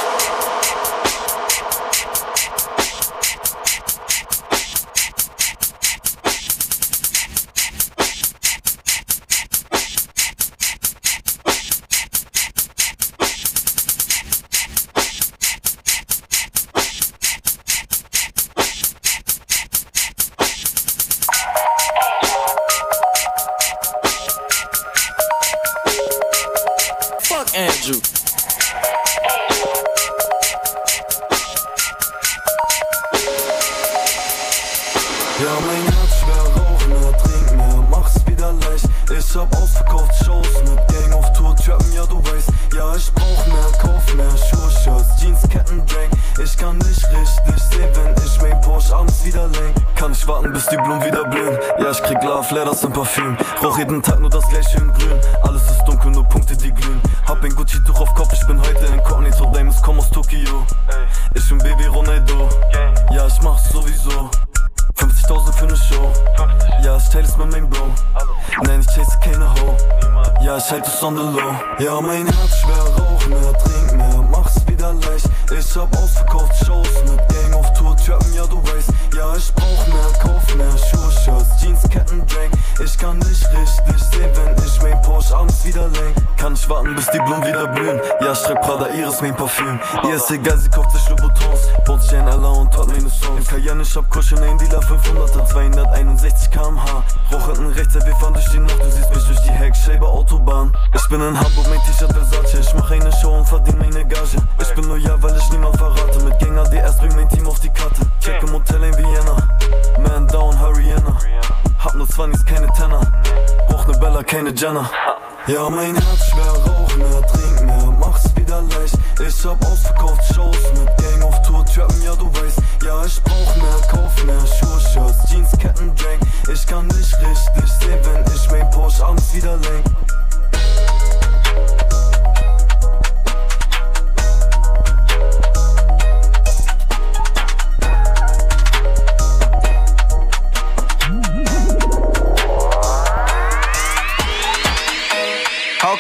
Speaker 22: Ja, mein Herz schwer, rauch mehr, trink mehr, mach's wieder leicht. Ich hab ausverkauft Shows mit Gang auf Tour, trappen, ja du weißt. Ja, ich brauch mehr, kauf mehr Schuhe, Shirts, Jeans, Ketten, Drink. Ich kann nicht richtig sehen, wenn ich mein Porsche abends wieder lenk. Kann ich warten, bis die Blumen wieder blühen. Ja, schreib Prada, Iris, mein Parfüm. Ihr ist egal, sie kauft sich Cayenne, ich hab Kuscheln, ein Dealer 500er, 261 kmh. Hinten rechts, wir fahren durch die Nacht. Du siehst mich durch die Heckscheibe Autobahn. Ich bin in Hamburg, mein T-Shirt Versace. Ich mach eine Show und verdien meine Gage. Ich bin loyal, weil ich niemand verrate. Mit Gänger DS bring mein Team auf die Karte. Check im Hotel in Vienna. Man down, Hurriana. Hab nur 20, keine Tenner. Brauch ne Bella, keine Jenner. Ja, mein Herz schwer, rauch mehr, trink mehr, mach's wieder leicht. Ich hab ausverkauft Shows mit Gang auf Tour, trappen, ja du weißt. Ja, ich brauch mehr, kauf mehr Schuhe, Shirts, Jeans, Ketten, Drink. Ich kann nicht richtig sehen, wenn ich mein Porsche abends wieder lenk.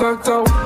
Speaker 11: I took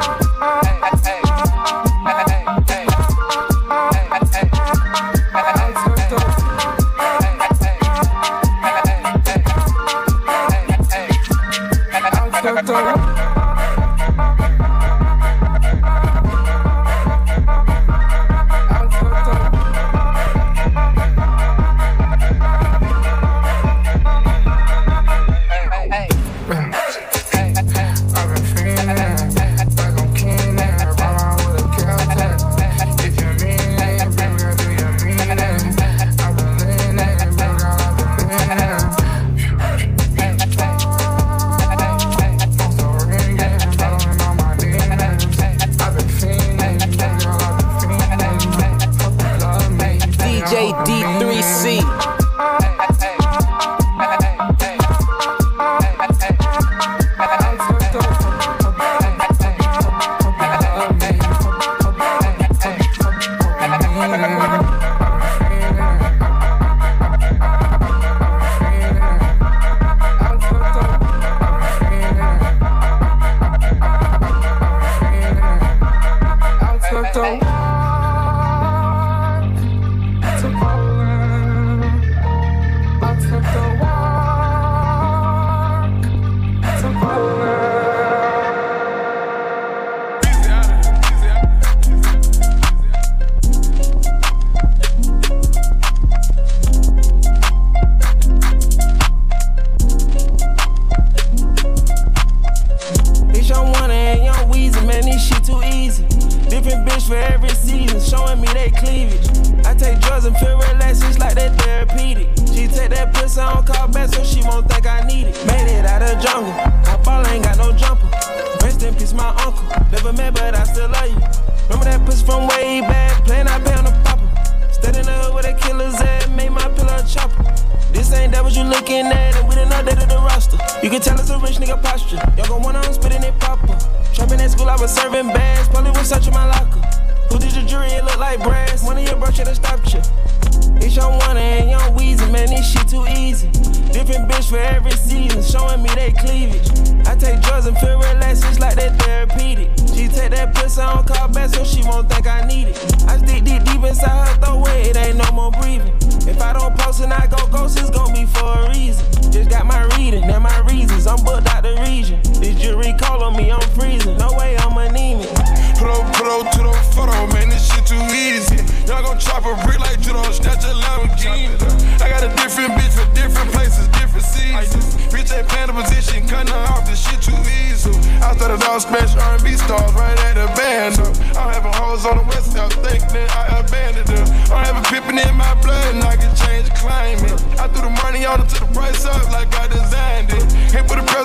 Speaker 29: her
Speaker 30: to the price up like I designed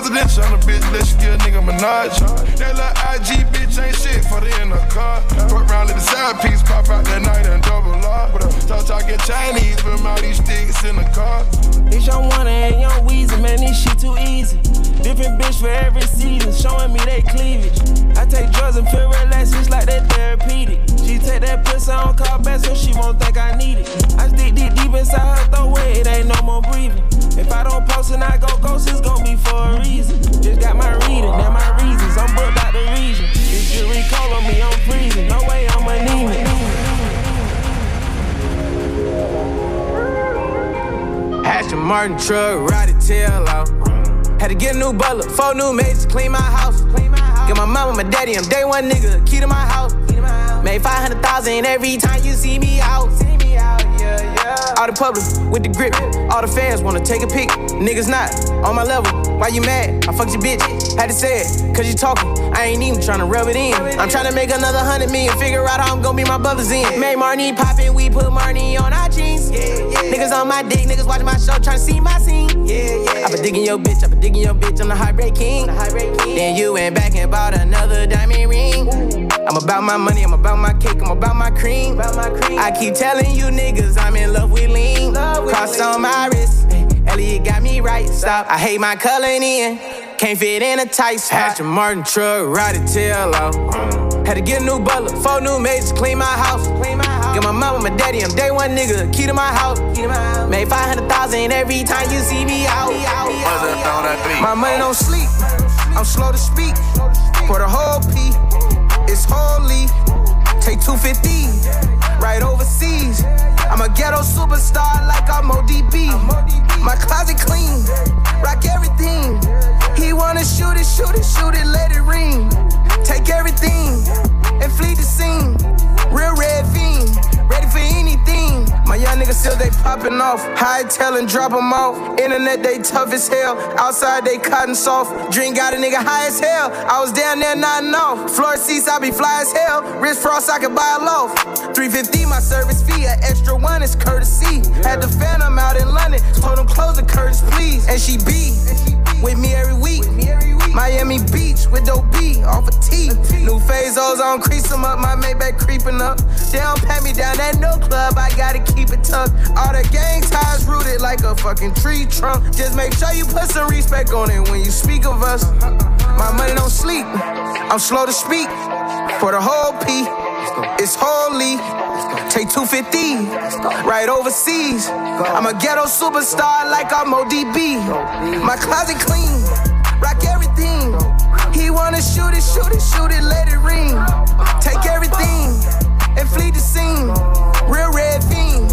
Speaker 30: presidential on a bitch, let you get a nigga Minaj. That little IG bitch ain't shit for the in the car. Fuck around, let the side piece pop out that night and double R. Uh, talk talk get Chinese from all these sticks in the car.
Speaker 29: It's young one and young Weezy, man, this shit too easy. Different bitch for every season, showing me they cleavage. I take drugs and feel relaxed, it's like that therapeutic. She take that pussy on call back so she won't think I need it. I stick deep deep inside her throat it ain't no more breathing. If I don't post and I go ghost, it's gon' be for a reason. Just got my reading and my reasons, I'm booked out the region. This jury call on me, I'm freezing. No way I'm anemic.
Speaker 31: Aston Martin truck, ride the tail out. Had to get a new butler, four new maids to clean my house. Get my mama, my daddy, I'm day one nigga, key to my house. Made 500,000 every time you see me out. Yeah.
Speaker 32: Out in public with the grip. All the fans wanna take a pic. Niggas not on my level. Why you mad? I fucked your bitch. Had to say it, cause you talking. I ain't even tryna rub it in. I'm tryna make another hundred million. Figure out how I'm gonna be my brothers in. Made Marnie poppin', we put Marnie on our jeans. Niggas on my dick, niggas watching my show, tryna see my scene. I been digging your bitch, I been digging your bitch, I'm the heartbreak king. Then you went back and bought another diamond ring. I'm about my money, I'm about my cake, I'm about my cream. I keep telling you niggas I'm in love with lean. Cross on my wrist, ay, Elliot got me right. Stop, I hate my color in. Can't fit in a tight spot. Aston Martin truck, ride it tail out. Had to get a new butler, four new maids, clean my house. Get my mama, my daddy, I'm day one nigga, key to my house. Made 500,000 every time you see me out. My money don't sleep, I'm slow to speak. For the whole P, it's holy. Take 250, right overseas. I'm a ghetto superstar like I'm ODB. My closet clean, rock everything. He wanna shoot it, shoot it, shoot it, let it ring. Take everything and flee the scene. Real red fiend, ready for anything. My young niggas still they popping off. High tail and drop 'em off. Internet they tough as hell. Outside they cotton soft. Drink got a nigga high as hell. I was down there nodding off. Floor seats I be fly as hell. Wrist frost I could buy a loaf. 350 my service fee. An extra one is courtesy. Had the phantom out in London. Told him close the curtains please. And she be with me every week. Miami Beach with dope B off a T. New Fazos on crease 'em up, my Maybach creeping up. They don't pat me down at no club, I gotta keep it tucked. All the gang ties rooted like a fucking tree trunk. Just make sure you put some respect on it when you speak of us. My money don't sleep, I'm slow to speak. For the whole P, it's holy. Take 250, right overseas. I'm a ghetto superstar like I'm ODB. My closet clean, rock. He wanna shoot it, shoot it, shoot it, let it ring. Take everything and flee the scene. Real red fiend,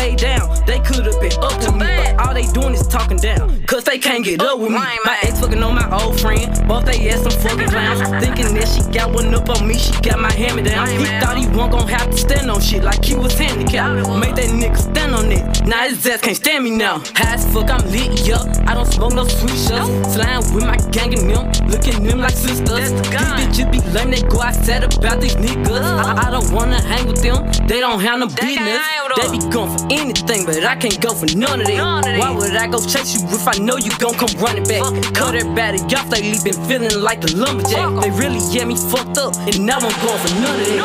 Speaker 33: down. They could've been up to me, but all they doing is talking down. Cause they can't get up with me. My ex fucking on my old friend. Both they ass some fucking clowns. Thinking that she got one up on me, she got my hammer me down. He thought he wasn't gon' have to stand on shit like he was handicapped. Made that nigga stand on it. Now his ass can't stand me now. High as fuck, I'm lit, yup. I don't smoke no sweet shots. Slime with my gang and them. Looking them like sisters. These bitches be lame, they go outside about these niggas. I, I don't wanna hang with them. They don't have no business. They be going for anything, but I can't go for none of them. Why would I go chase you if I know you gon' come running back? Cut everybody off lately, been feeling like the lumberjack. They really get me fucked up, and now I'm going for none of them.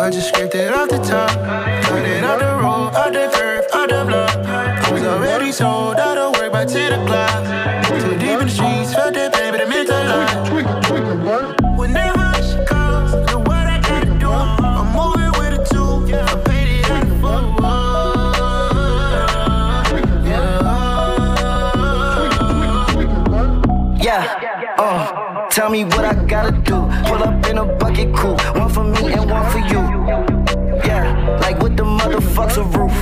Speaker 15: I just scraped it off the top, cut it off the road, off the curve, off the block. I was already sold, out of work by 10 o'clock.
Speaker 34: Tell me what I gotta do. Pull up in a bucket coupe, one for me and one for you. Yeah, like what the motherfuck's a roof.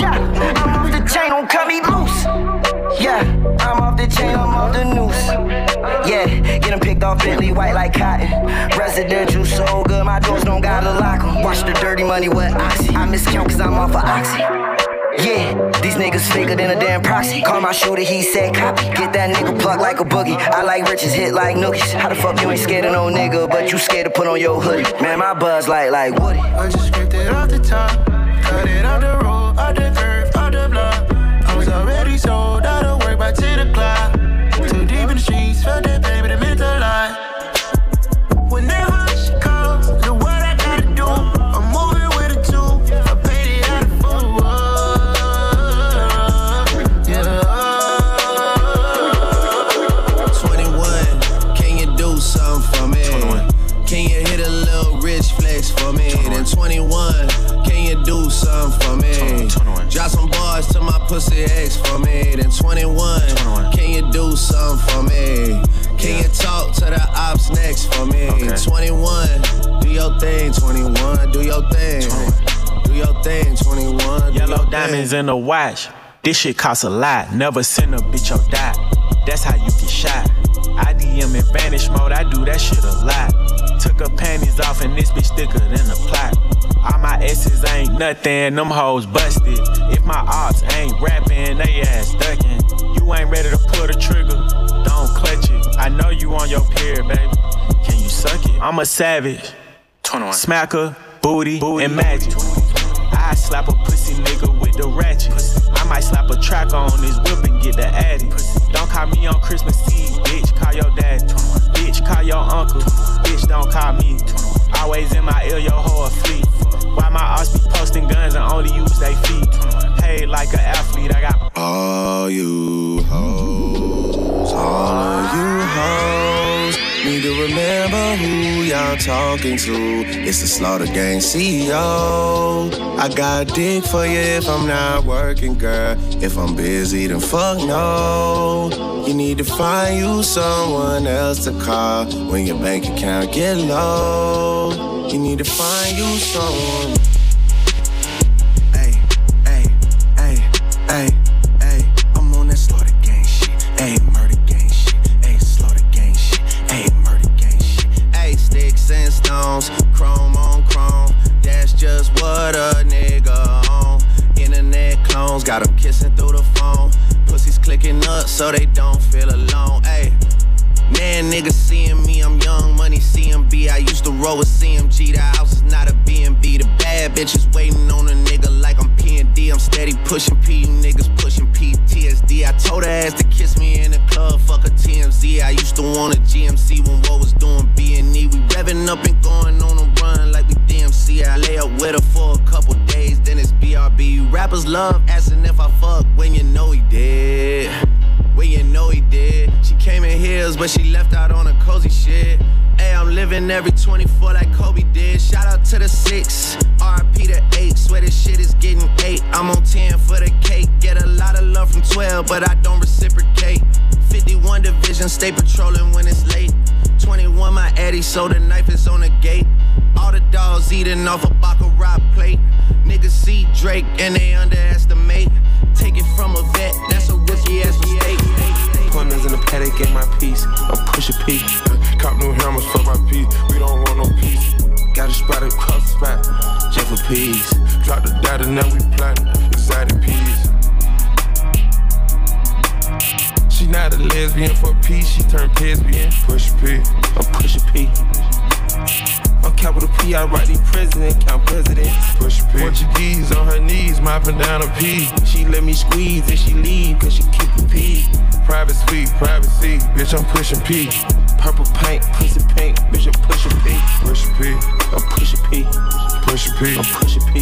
Speaker 34: Yeah, I'm off the chain, don't cut me loose. Yeah, I'm off the chain, I'm off the noose. Yeah, get them picked off Bentley white like cotton. Residential so good, my doors don't gotta lock 'em. Watch the dirty money with Oxy. I miscount cause I'm off of Oxy. Yeah, these niggas faker than a damn proxy. Call my shooter, he said copy. Get that nigga plucked like a boogie. I like riches, hit like nookies. How the fuck you ain't scared of no nigga, but you scared to put on your hoodie? Man, my buzz like like Woody.
Speaker 15: I just scraped it off the top, cut it off the road,
Speaker 24: diamonds in the watch. This shit costs a lot. Never send a bitch your dot. That's how you get shot. I DM in vanish mode. I do that shit a lot. Took her panties off and this bitch thicker than a plot. All my S's ain't nothing. Them hoes busted. If my ops ain't rapping, they ass ducking. You ain't ready to pull the trigger. Don't clutch it. I know you on your period, baby. Can you suck it? I'm a savage. 21. Smacker, booty, and magic. I slap a pussy nigga with the ratchet. I might slap a track on his whip and get the addy. Don't call me on Christmas Eve, bitch. Call your dad. Bitch, call your uncle. Bitch, don't call me. Always in my ear, your whole fleet. Why my ass be posting guns and only use they feet? Paid like an athlete, I got
Speaker 35: All you hoes, all of you hoes need to remember who y'all talking to. It's the Slaughter Gang CEO. I got dick for you if I'm not working, girl. If I'm busy, then fuck no. You need to find you someone else to call when your bank account get low. You need to find you someone.
Speaker 10: Stones, chrome on chrome. That's just what a nigga on. Internet clones got 'em kissing through the phone. Pussies clicking up so they don't feel alone. Hey. Man, niggas seeing me, I'm young money CMB. I used to roll with CMG. The house is not a B&B. The bad bitches waiting on a nigga like I'm PND. I'm steady pushing P, you niggas pushing PTSD. I told her ass to kiss me in the club, fuck a TMZ. I used to want a GMC when what was doing B&E. We revving up and going on a run like we DMC. I lay up with her for a couple days, then it's BRB. Rappers love asking if I fuck when you know he did. When you know he did. She came in heels, but she left out on a cozy shit. Hey, I'm living every 24 like Kobe did. Shout out to the six, RP to eight. Swear this shit is getting eight. I'm on 10 for the cake. Get a lot of love from 12, but I don't reciprocate. 51 division, stay patrolling when it's late. 21, my Eddie, so the knife is on the gate. All the dogs eating off a Baccarat plate. Niggas see Drake and they underestimate. Take it from a vet, that's a rookie ass mistake.
Speaker 4: Partners in the paddock, get my piece. I'm push a. Cop new hammers for my P. We don't want no peace. Got a spot across the spot, just for peace. Drop the data, now we plotting. Exotic peas. She not a lesbian for peace, she turned lesbian. Push a P. I'm push a P. I'm capital P, I write the president, count president. Push P. Portuguese on her knees, mopping down a P. She let me squeeze and she leave, cause she keep a P. Private suite, privacy, bitch, I'm pushing P. Purple paint, pussy pink, bitch, I'm pushing P. Push a P. I'm push a P. Push a P. I'm push a P.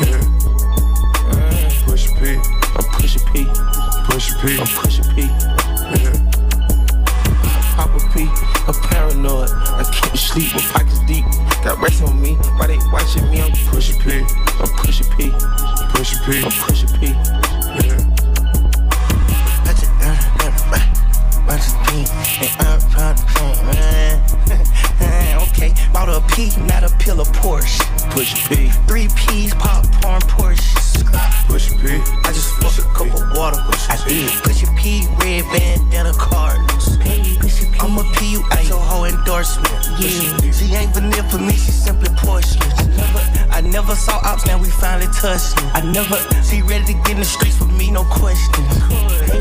Speaker 4: Yeah. Push a P. I'm push a P. Push P. I'm push a P. Yeah. Pop a P, I'm paranoid. I can't sleep with pockets deep. Got rest on me, why they watching me? I'm push a P. I'm push a P. Push a P. I'm push a P. Yeah.
Speaker 3: Bunch of P, and I'm proud to drink, man. okay, bought a P, not a pill of Porsche.
Speaker 4: Push a P.
Speaker 3: Three P's, popcorn, Porsche.
Speaker 4: Push a P.
Speaker 3: I just fucked a cup of water. I did. Push a P, red bandana Cardinals. I'm a P, you ain't your whole endorsement. Yeah, she ain't vanilla for me, she simply porcelain. I never, I never saw ops, now we finally touched it. I never, she ready to get in the streets with me, no question.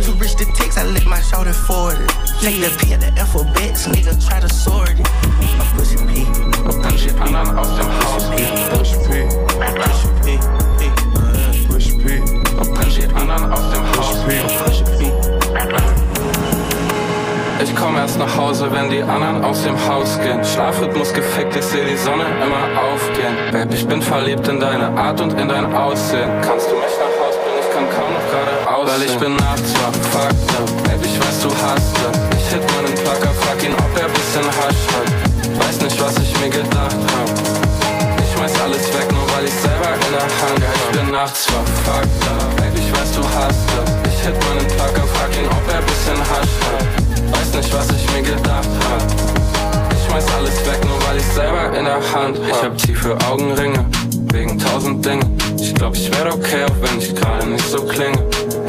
Speaker 3: Too rich to text, I let my shoulder forward it. Take the P at the alphabets, nigga try to sort it. I'm pushing P. I'm pushing P. I'm pushing P.
Speaker 4: Push a P.
Speaker 3: Push a P.
Speaker 4: Push a P.
Speaker 3: I'm pushing P.
Speaker 4: Push a P.
Speaker 36: Ich komm erst nach Hause, wenn die anderen aus dem Haus gehen. Schlafrhythmus gefickt, ich seh die Sonne immer aufgehen. Babe, ich bin verliebt in deine Art und in dein Aussehen. Kannst du mich nach Haus bringen? Ich kann kaum noch gerade aussehen. Weil ich bin nachts wach, fucked. Babe, ich weiß, du hast. Ich hit meinen Placker, frag ihn, ob er bisschen Hasch hat. Weiß nicht, was ich mir gedacht hab. Ich nachts verfuckt. Baby, ich weiß, du hast das. Ich hit meinen Plugger, frag ihn, ob er bisschen Hasch hat. Weiß nicht, was ich mir gedacht hab. Ich schmeiß alles weg, nur weil ich selber in der Hand hab. Ich hab tiefe Augenringe, wegen tausend Dingen. Ich glaub, ich wär okay, auch wenn ich gerade nicht so klinge.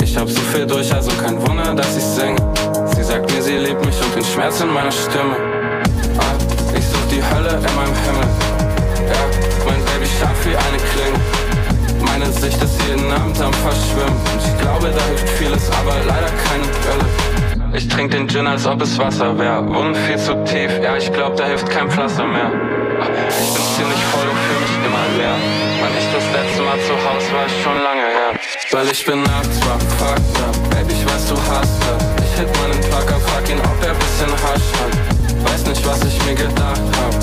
Speaker 36: Ich hab so viel durch, also kein Wunder, dass ich singe. Sie sagt mir, sie liebt mich und den Schmerz in meiner Stimme. Ah, ich such die Hölle in meinem Himmel. Ja, mein Baby scharf wie eine Klinge. Meine Sicht ist jeden Abend am Verschwimmen. Und ich glaube, da hilft vieles, aber leider keine Brille. Ich trink den Gin, als ob es Wasser wär. Wunden viel zu tief, ja, ich glaub, da hilft kein Pflaster mehr. Ich bin ziemlich voll und fühl mich immer leer. Wann ich das letzte Mal zu Hause war, ist schon lange her. Weil ich bin nachts wach, fucked up. Baby, ich weiß, du hast das. Ich hit meinen Plugger, frag ihn, ob er bisschen Hasch hat. Weiß nicht, was ich mir gedacht hab.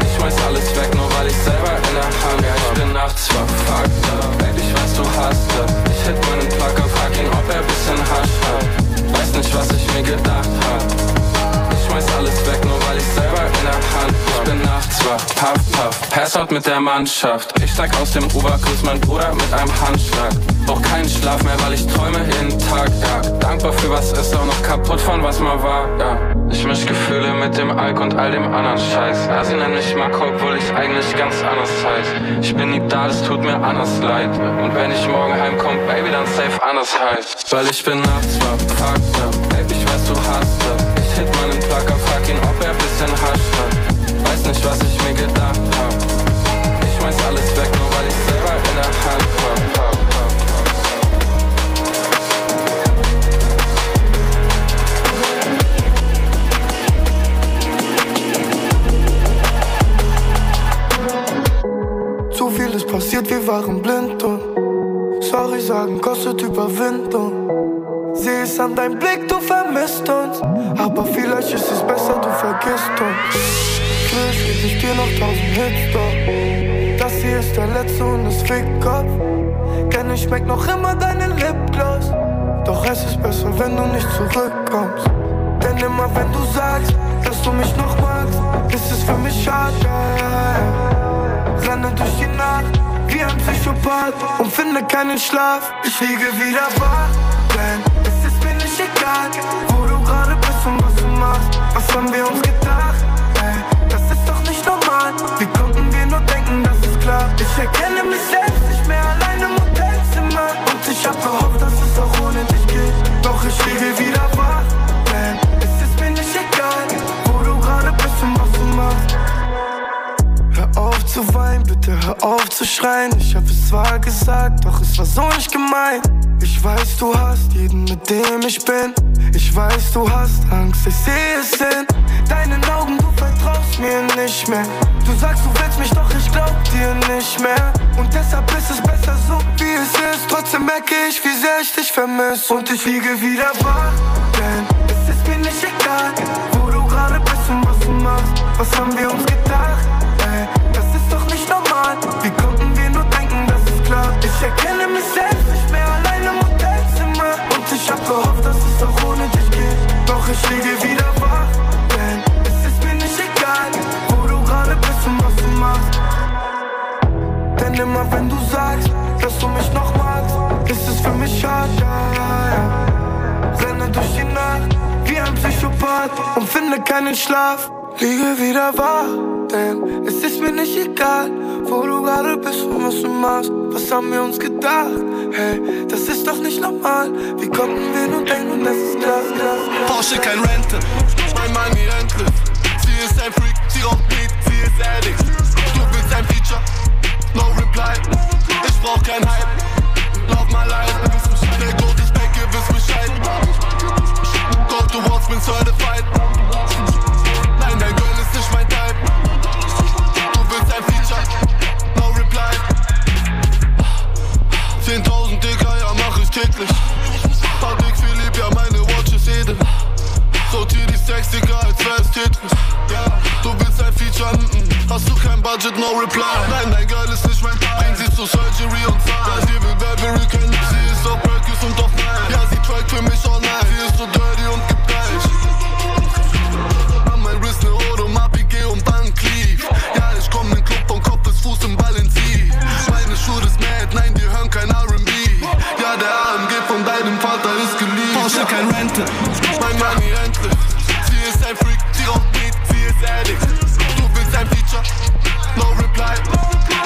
Speaker 36: Ich schmeiß alles weg, nur weil ich selber in der Hand hab. Ich bin nachts wach, fucked up. Baby, ich weiß, du hast das. Ich hit meinen Plugger, frag ihn, ob er bisschen Hasch hat. Weiß nicht, was ich mir gedacht hab. Ich schmeiß alles weg, nur weil ich selber in der Hand hab. Ich bin nachts wach, puff, puff, pass out mit der Mannschaft. Ich steig aus dem Uber, küss mein Bruder mit einem Handschlag. Brauch keinen Schlaf mehr, weil ich träume jeden Tag, ja. Dankbar für was ist, auch noch kaputt von was mal war, ja. Ich misch Gefühle mit dem Alk und all dem anderen Scheiß. Ja, sie nennen mich Marco, obwohl ich eigentlich ganz anders heiß. Ich bin nie da, das tut mir anders leid. Und wenn ich morgen heimkomm, Baby, dann safe anders heiß. Weil ich bin nachts fucked up. Baby, ich weiß, du hast. Ich hit meinen Plugger, frag ihn, ob er bisschen Hasch hat. Weiß nicht, was ich mir gedacht hab. Ich schmeiß alles weg, nur weil ich selber in der Hand hab.
Speaker 21: Zu viel ist passiert, wir waren blind und sorry sagen kostet Überwindung. Seh es an deinem Blick, du vermisst uns, aber vielleicht ist es besser, du vergisst uns. Will schrieb ich dir noch tausend Hits, doch das hier ist der letzte und es fickt Kopf. Denn ich schmeck noch immer deinen Lipgloss, doch es ist besser, wenn du nicht zurückkommst. Denn immer wenn du sagst, dass du mich noch magst, ist es für mich schade. Renne durch die Nacht wie ein Psychopath und finde keinen Schlaf. Ich liege wieder wach, denn es ist mir nicht egal, wo du gerade bist und was du machst. Was haben wir uns gedacht? Ey, das ist doch nicht normal. Wie konnten wir nur denken, das ist klar? Ich erkenne mich selbst nicht mehr allein im Hotelzimmer und ich hab gehofft, dass es auch ohne dich geht. Doch ich liege wieder wach, zu weinen, bitte hör auf zu schreien. Ich hab es zwar gesagt, doch es war so nicht gemeint. Ich weiß, du hast jeden, mit dem ich bin. Ich weiß, du hast Angst, ich sehe es in deinen Augen, du vertraust mir nicht mehr. Du sagst, du willst mich, doch ich glaub dir nicht mehr. Und deshalb ist es besser so, wie es ist. Trotzdem merke ich, wie sehr ich dich vermisse. Und ich liege wieder wach, denn es ist mir nicht egal, wo du gerade bist und was du machst. Was haben wir uns gedacht? Normal. Wie konnten wir nur denken, das ist klar? Ich erkenne mich selbst nicht mehr allein im Hotelzimmer. Und ich hab gehofft, dass es auch ohne dich geht. Doch ich liege wieder wach, denn es ist mir nicht egal, wo du gerade bist und was du machst. Denn immer wenn du sagst, dass du mich noch magst, ist es für mich schade. Renne durch die Nacht wie ein Psychopath und finde keinen Schlaf. Liege wieder wach, denn es ist mir nicht egal, wo du gerade bist und was du machst. Was haben wir uns gedacht? Hey, das ist doch nicht normal. Wie konnten wir nur denken, das ist klar, klar, klar.
Speaker 27: Porsche kein Rente, mein Money endlich. Sie ist ein Freak, sie raucht Beat, sie ist addict. Du willst ein Feature, no reply. Ich brauch kein Hype, lauf mal live. Der Gold back, ihr wisst Bescheid. Gold Awards, bin certified. Nein, dein Girl ist nicht mein Type. Du willst ein Feature, täglich. Patek Philippe, ja meine Watch ist edel. Sortier die Digga, als wär's Tetris. Ja, du willst ein Feature, -mm. hast du kein Budget, no reply. Nein, dein Girl ist nicht mein Type. Bring sie zur Surgery und zahl. Ja, sie will Burberry kennen. Sie ist auf Perkins und auf Nine. Ja, sie track für mich night. Sie ist so dirty und gibt. I kein Rental. rent. Mann, die Rente. Freak, die raucht mit, sie ist ehrlich. Du willst ein Feature, no reply.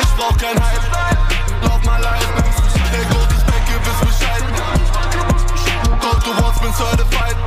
Speaker 27: Ich
Speaker 21: brauch kein Hype, lauf mal live. Ego, ich denke, wisst Bescheid. Gold Awards, bin certified.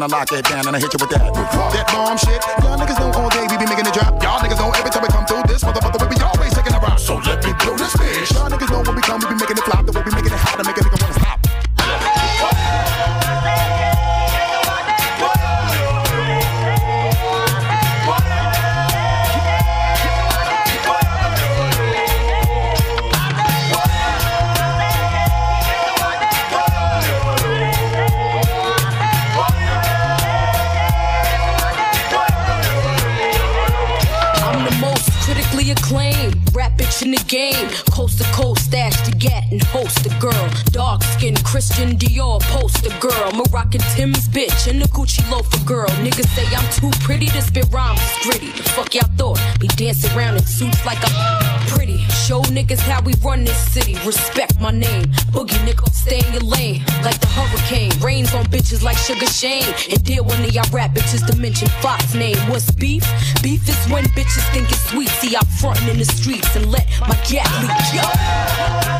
Speaker 37: wanna
Speaker 8: lock it down and I hit you with that. That bomb shit, y'all niggas know all day
Speaker 38: how we run this city. Respect my name. Boogie nigga, stay in your lane. Like the hurricane. Rains on bitches like Sugar Shane. And deal when they all rap bitches to mention Fox name. What's beef? Beef is when bitches think it's sweet. See, I'm frontin' in the streets and let my gap leak. Yo.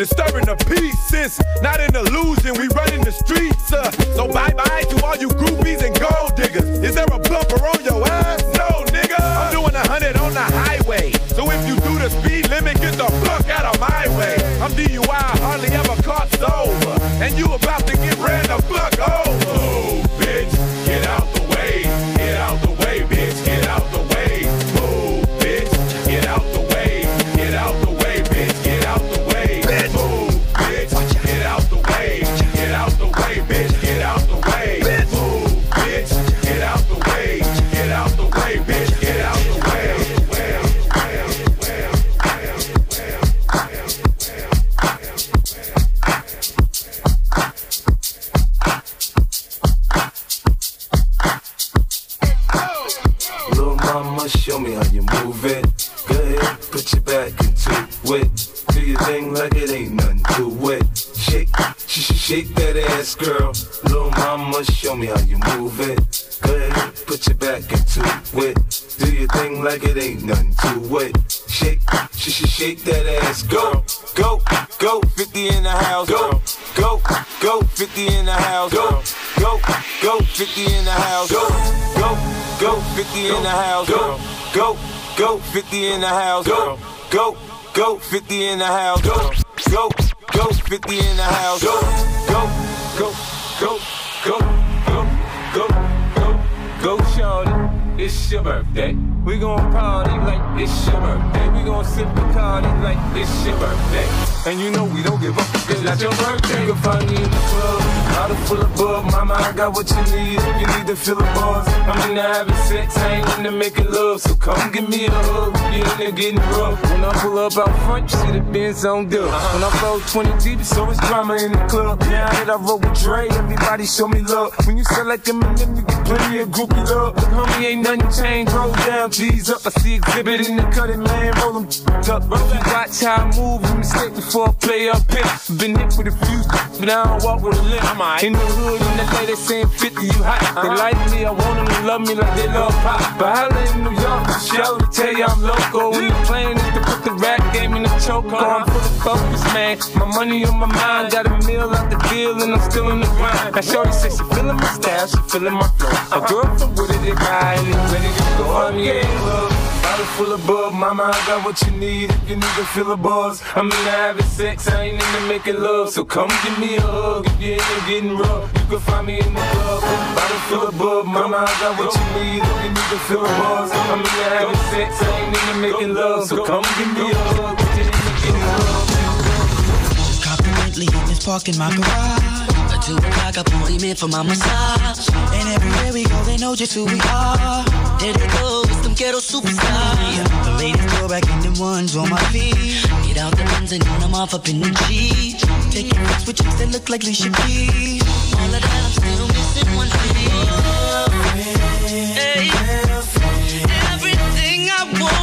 Speaker 39: Disturbing the peace. Since not an illusion, we
Speaker 11: in the house, go, go, go 50 in the house, go, gon' party like it's your birthday. We gon' sip Bacardi like it's your birthday. And you know we don't give up. It's not your birthday. You can find me in the club, bottle full of bug. Mama, I got what you need. You need to fill the bars, I'm in there having sex. I ain't into making love, so come give me a hug. You in there getting rough. When I pull up out front, you see the Benz on dub. When I flow 20 deep, so it's drama in the club. Now that I roll with Dre, everybody show me love. When you sell like Eminem, you get plenty of groupie love. Homie, ain't nothing changed. Roll down, G's up. I see exhibit in the cutting, man. Roll them up. You watch how I move, you mistake before I play up here. Been hit with a few, but I don't walk with a limp. In the hood, in the day, they saying 50, you hot. They uh-huh. like me, I want them to love me like they love pop. But I live in New York, for show to tell you I'm local. When the plan is to put the rap game in the choke on. I'm full of focus, man. My money on my mind, got a meal out the deal, and I'm still in the grind. Now, Shorty says she feeling my style, she feeling my flow. A girl from Wooded, they ride, and ready to go. I'm yeah, love. Bottle full of bub, mama, I got what you need. If you need to feel a buzz, I'm into having sex, I ain't into making love. So come give me a hug if you're into getting rough. You can find me in the club. Bottle full of bub, mama, I got what you need. If you need to feel a buzz, I'm into having sex, I ain't into making love. So come give me a hug if you're into getting rough.
Speaker 40: Confidently in this park in my garage. Two o'clock, appointment for my massage. And everywhere we go, they know just who we are. There they go, ghetto superstars. The ladies go back in them ones on my feet. Get out the ones and I'm off up in the G. Taking pics with chicks that look like Alicia Keys. All of that, I'm still missing one thing. Hey, everything I wanted.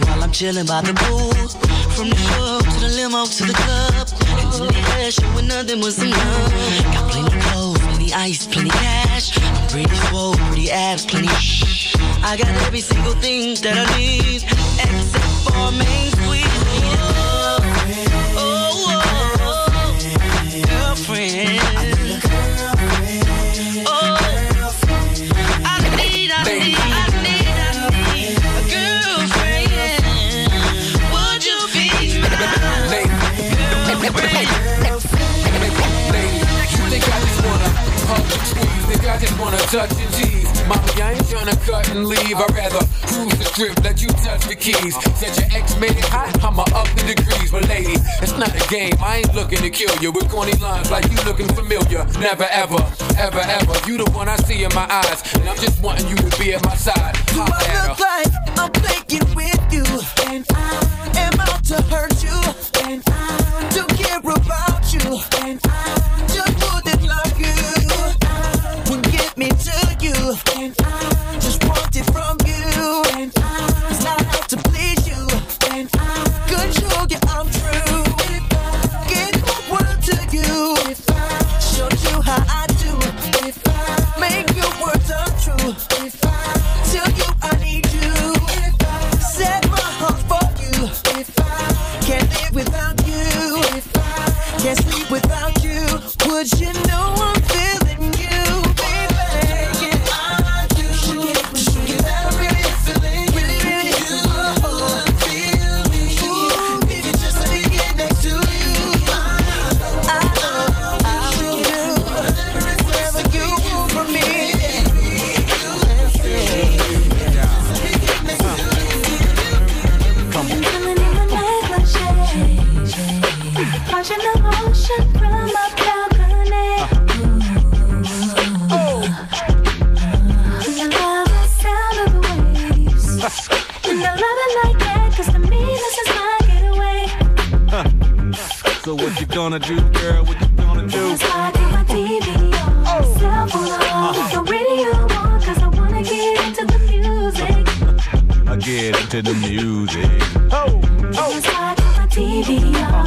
Speaker 40: While I'm chilling by the pool. From the show to the limo to the club. And to the air showing nothing was enough. Got plenty clothes, plenty ice, plenty cash. I'm pretty swole, pretty abs, plenty. I got every single thing that I need, except for main squeeze. I
Speaker 41: just wanna touch and tease? Mommy, I ain't tryna cut and leave. I'd rather cruise the strip, let you touch the keys. Said your ex made it hot, I'ma up the degrees. But lady, it's not a game. I ain't looking to kill you with corny lines like you looking familiar. Never ever, ever ever. You the one I see in my eyes, and I'm just wanting you to be at my side.
Speaker 15: Do
Speaker 41: Holla
Speaker 15: I
Speaker 41: at her.
Speaker 15: look like I'm playing with you? And I am out to hurt you. And I don't care about you. And I you know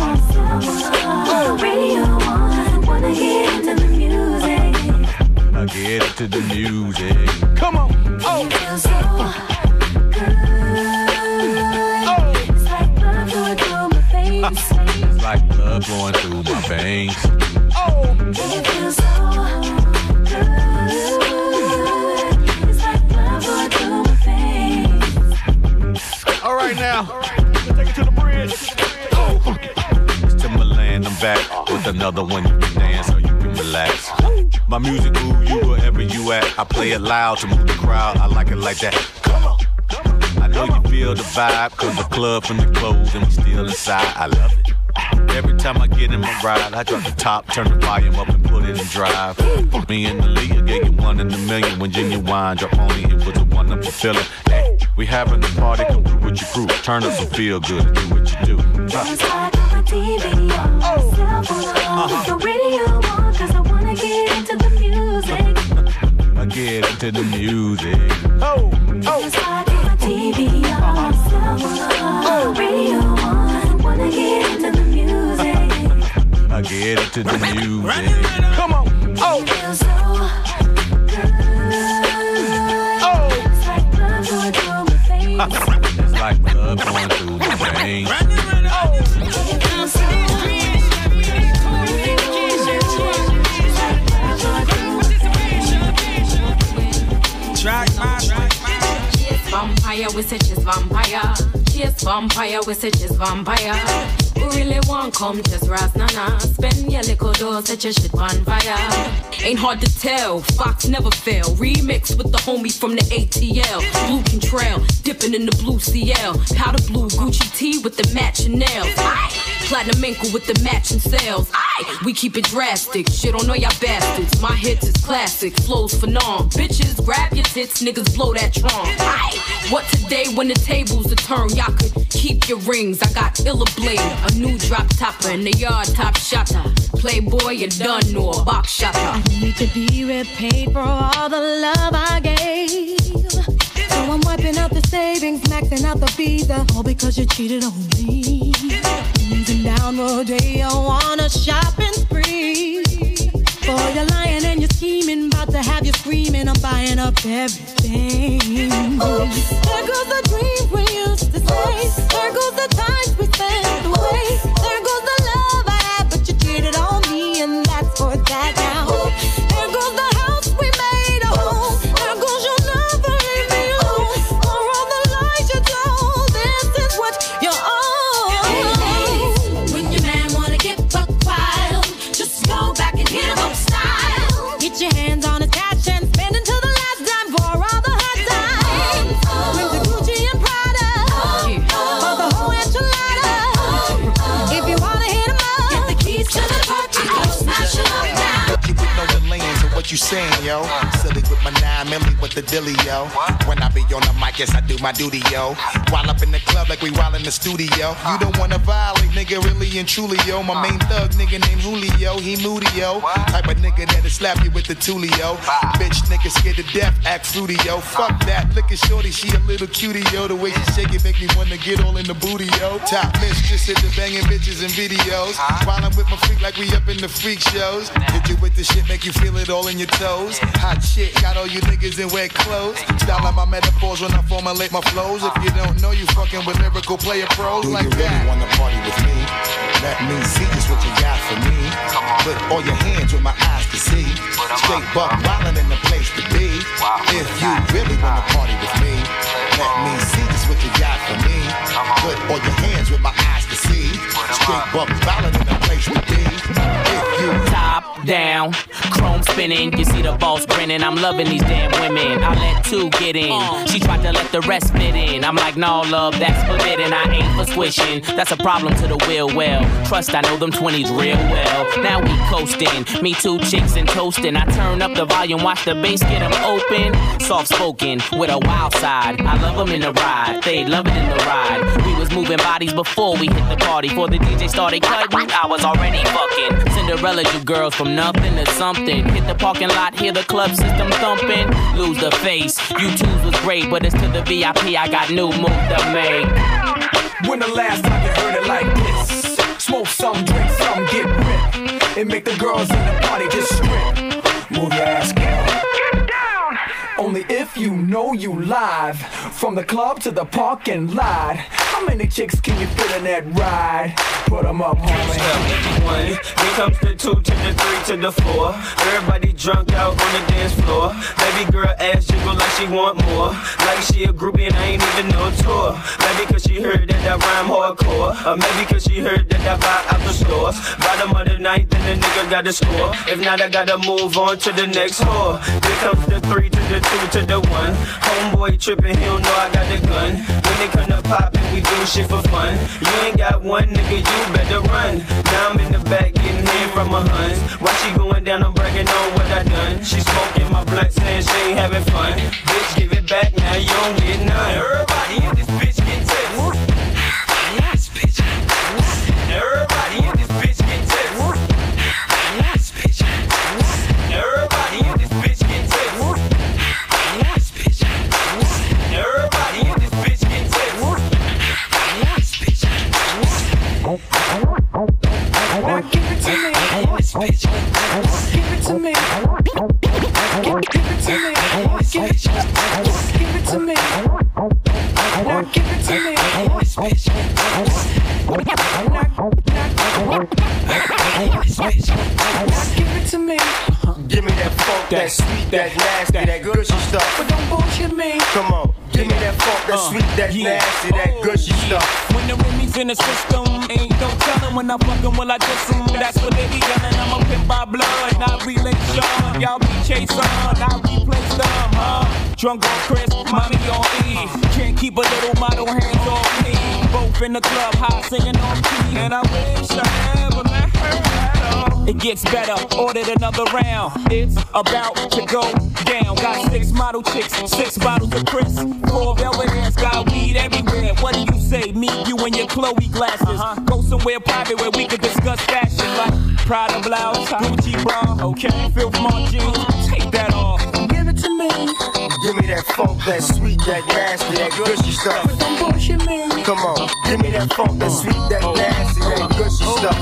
Speaker 42: on, the radio on, I wanna get into the music.
Speaker 43: I get into the music. Come on.
Speaker 42: Oh. It feels so good. It's like blood flowing through my veins.
Speaker 43: It's like blood going through my veins.
Speaker 42: It
Speaker 43: back with another one. You can dance or you can relax. My music move you wherever you at. I play it loud to move the crowd. I like it like that. Come on. I know you feel the vibe, cause the club from the clothes and we still inside. I love it. Every time I get in my ride, I drop the top, turn the volume up and put it in drive. Me and the leader gave you one in a million when Ginuwine dropped on me. It was a wonderful feeling. Hey, we having a party, come through with your crew. Turn up some feel good do what you do.
Speaker 42: That's on, the radio on, I wanna get into the music.
Speaker 43: I get into the music. Come on.
Speaker 42: It so good. It's like blood flowing through my veins.
Speaker 43: It's like blood going through veins.
Speaker 38: Vampire, we say she's vampire. Chase vampire, we say she's vampire. We really want come just ras nana. Spend your little dough, set your shit on fire. Ain't hard to tell, Fox never fail. Remix with the homie from the ATL. Blue Contrail, dipping in the blue CL. Powder blue Gucci T with the matching nails. Aye. Platinum ankle with the matching sales. Aye. We keep it drastic, shit on all y'all bastards. My hits is classic, flows phenom. Bitches, grab your tits, niggas blow that tron. Aye. What today when the tables are turned? Y'all could keep your rings. I got illa blade, a new drop topper, and a yard top shotter. Playboy, you done a box shopper.
Speaker 33: I need to be repaid for all the love I gave. So I'm wiping out the savings, maxing out the visa, uh, all because you cheated on me. Losing down Rodeo on a shopping spree. For you're lying and you're scheming, about to have you screaming, I'm buying up everything. Oops, there goes the dreams we used to say. There goes the times we spent away.
Speaker 8: Saying, with the dilly, yo. When I be on the mic, yes, I do my duty, yo. While up in the club like we while in the studio. You don't wanna violate, nigga, really and truly, yo. My main thug, nigga named Julio, he moody, yo. Type of nigga that'll slap you with the tulio. Bitch, nigga scared to death, act fruity, yo. Fuck that, look at shorty, she a little cutie, yo. The way she shake it make me wanna get all in the booty, yo. Top mistress at the banging bitches and videos. While I'm with my freak like we up in the freak shows. Hit you with the shit, make you feel it all in your toes. Hot shit, got all you niggas in wet clothes. Style like my metaphors when I formulate my flows. If you don't know, you fucking with lyrical player pros
Speaker 10: Do
Speaker 8: like
Speaker 10: you really
Speaker 8: that.
Speaker 10: wanna party with me? Let me see just what you got for me. Put all your hands where my eyes can see. Straight buck wildin' in the place to be. If you really wanna party with me, let me see just what you got for me. Put all your hands where my eyes can see. Straight buck wildin' in the place to be. If you
Speaker 44: Top down, chrome spinning. You see the boss grinning. I'm loving these damn women. I let two get in. She tried to let the rest fit in. I'm like, no, love, that's forbidden. I ain't for squishing. That's a problem to the will well. Trust, I know them 20s real well. Now we coasting. Me two chicks and toasting. I turn up the volume, watch the bass get them open. Soft spoken with a wild side. I love them in the ride. They love it in the ride. We was moving bodies before we hit the party. Before the DJ started cutting, I was already fucking. Cinderella, you girls from nothing to something. Hit the parking lot, hear the club system thumping. Lose the face. You twos was great, but it's to the VIP. I got new move to make.
Speaker 42: When the last time you heard it like this? Smoke some, drink some, get ripped. And make the girls in the party just strip. Move your ass, girl. Only if you know you live. From the club to the parking lot. How many chicks can you fit in that ride? Put 'em up, homie.
Speaker 45: One, then comes the two to the three to the four. Everybody drunk out on the dance floor. Baby girl ass jiggle like she want more. Like she a groupie and I ain't even no tour. Maybe cause she heard that I rhyme hardcore. Or maybe cause she heard that I buy out the stores. Bottom of the night, then the nigga got to score. If not, I gotta move on to the next whore. Then comes the three to the two to the one. Homeboy tripping, he don't know I got the gun. When they come to poppin', we do shit for fun. You ain't got one nigga, you better run. Now I'm in the back getting hit from my huns. While she going down, I'm bragging on what I done. She smoking my blunt, saying she ain't having fun. Bitch, give it back now, you don't get none. Everybody in this Yes, bitch.
Speaker 42: Give it to me. Give, it to me. Give it, to me. give it to me. Give it to me. Give it to me.
Speaker 10: Give me that funk, that sweet, that nasty, that gushy stuff.
Speaker 42: But don't bullshit me.
Speaker 10: Come on, give me that funk, that uh, sweet, that nasty, that oh, gushy stuff.
Speaker 44: When the Remy's in the system, ain't no telling when I fuck 'em, will I diss 'em? That's what they be yelling. I'm a pimp by blood, not relation. Y'all be chasing, I replace them, huh? Drunk on Chris, mommy on E. Can't keep a little model hands off me. Both in the club, high singing on key. And I wish I never met her. It gets better, ordered another round. It's about to go down. Got six model chicks, six bottles of Chris. Four velvet hands, got weed everywhere. What do you say? Me, you, and your Chloe glasses. Uh-huh. Go somewhere private where we could discuss fashion like Prada blouse, Gucci bra. Okay, Filth Mart jeans, take that off.
Speaker 42: Give it to me.
Speaker 10: That funk, that sweet, that nasty, that gushy stuff. Come on, give me that funk, that sweet, that nasty, that gushy stuff.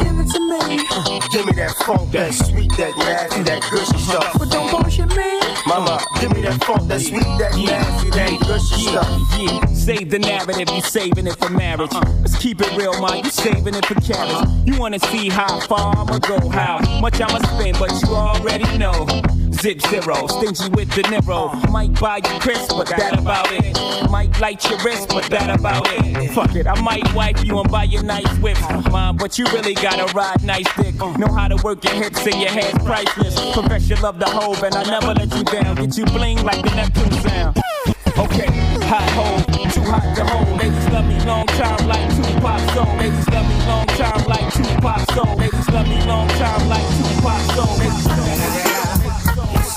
Speaker 42: Give it to me.
Speaker 10: Give me that funk, that sweet, that nasty, that gushy stuff.
Speaker 42: But don't bullshit me.
Speaker 10: Mama, give me that funk, that sweet, that nasty, that gushy stuff.
Speaker 44: Yeah, save the narrative, you saving it for marriage. Let's keep it real, man, you saving it for carriage. You wanna see how far I'ma go, how much I'ma spend, but you already know. Zip zero, stingy with the Niro. Might buy you crisp, but that about it. Might light your wrist, but that about it. Fuck it, I might wipe you and buy you nice whip. Mom, but you really gotta ride nice dick. Know how to work your hips and your head's priceless. Profess your love the hope, and I never let you down. Get you bling like the Neptune sound. Okay, hot hole, too hot to hold. Ladies love me long time like two Tupac soul. Ladies love me long time like two Tupac soul. Ladies love me long time like Tupac soul. Ladies
Speaker 46: It's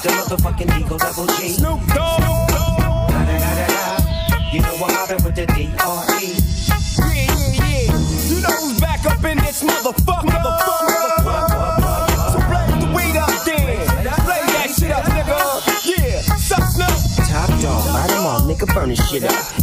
Speaker 46: the motherfucking Eagle Double G.
Speaker 44: Snoop Dogg.
Speaker 46: You know I'm mobbing with the D.R.E.
Speaker 44: Yeah, yeah, yeah. You know who's back up in this motherfucker. motherfucker. So blaze the weed up then. Blaze that shit up, nigga. Yeah, suck Snoop.
Speaker 46: Top dog, light 'em all, nigga, burn this shit up.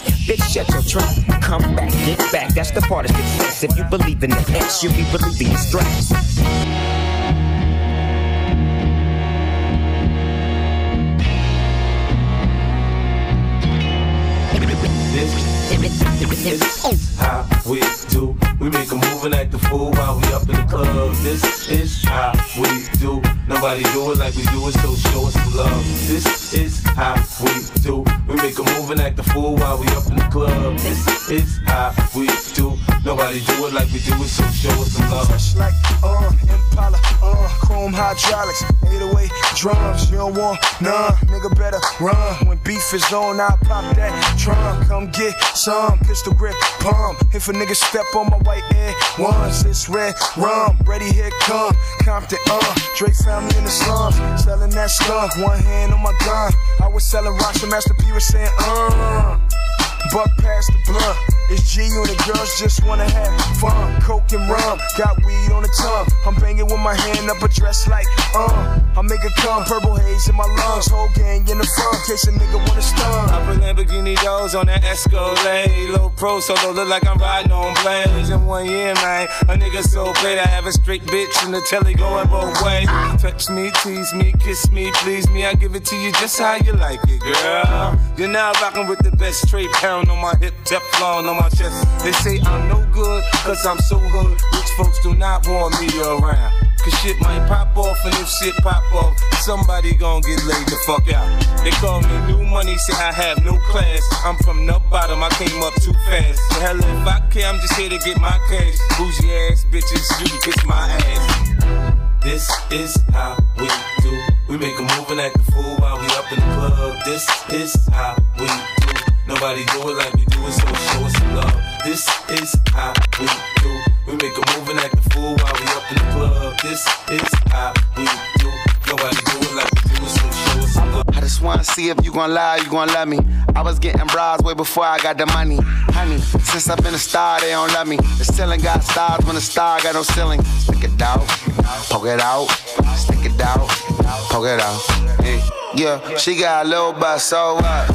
Speaker 46: bitch, shut your trap. Come back, get back, that's the part of success. If you believe in the X, you'll be believing in straps.
Speaker 11: This is how we do. We make a move and act a fool while we up in the club. This is how we do. Nobody do it like we do it, so show us some love. This is how we do. We make a move and act a fool while we up in the club. This is how we do. Nobody do it like we do it, so show us some love.
Speaker 8: Fresh like uh, Impala, uh, chrome hydraulics, 808 drums. You don't want none, nigga better run. When beef is on, I pop that trunk. Come get some pistol grip pump. If a nigga step on my white air once, it's red rum. Ready, here come Compton, uh, Drake family in the slums, selling that skunk. One hand on my gun. I was selling rocks, and Master P was saying, uh. Buck past the blunt. It's G on the girls just wanna have fun. Coke and rum, got weed on the tongue. I'm banging with my hand up a dress like, uh. I make it come, purple haze in my lungs. Whole gang in the front, case a nigga wanna stun.
Speaker 11: I put Lamborghini doors on that Escalade. Low pro, so don't look like I'm riding on planes. In one year, man, a nigga so paid. I have a straight bitch in the telly going both ways. Touch me, tease me, kiss me, please me. I give it to you just how you like it, girl. You're now rocking with the best straight pound on my hip, Teflon on my They say I'm no good, cause I'm so hood. Rich folks do not want me around. Cause shit might pop off, and if shit pop off, somebody gon' get laid the fuck out. They call me new money, say I have no class. I'm from the bottom, I came up too fast. The hell if I care, I'm just here to get my cash. Bougie ass bitches, you can kiss my ass. This is how we do. We make a move and act a fool while we up in the club. This is how we do. Nobody do it like we do it, so show us some love. This is how we do. We make a move and act a fool while we up in the club. This is how we do.
Speaker 41: I just wanna see if you gon' lie, you gon' love me. I was getting bras way before I got the money. Honey, since I've been a star, they don't love me. The ceiling got stars when the star got no ceiling. Stick it out, poke it out, stick it out, poke it out. Yeah, she got a little butt, so what?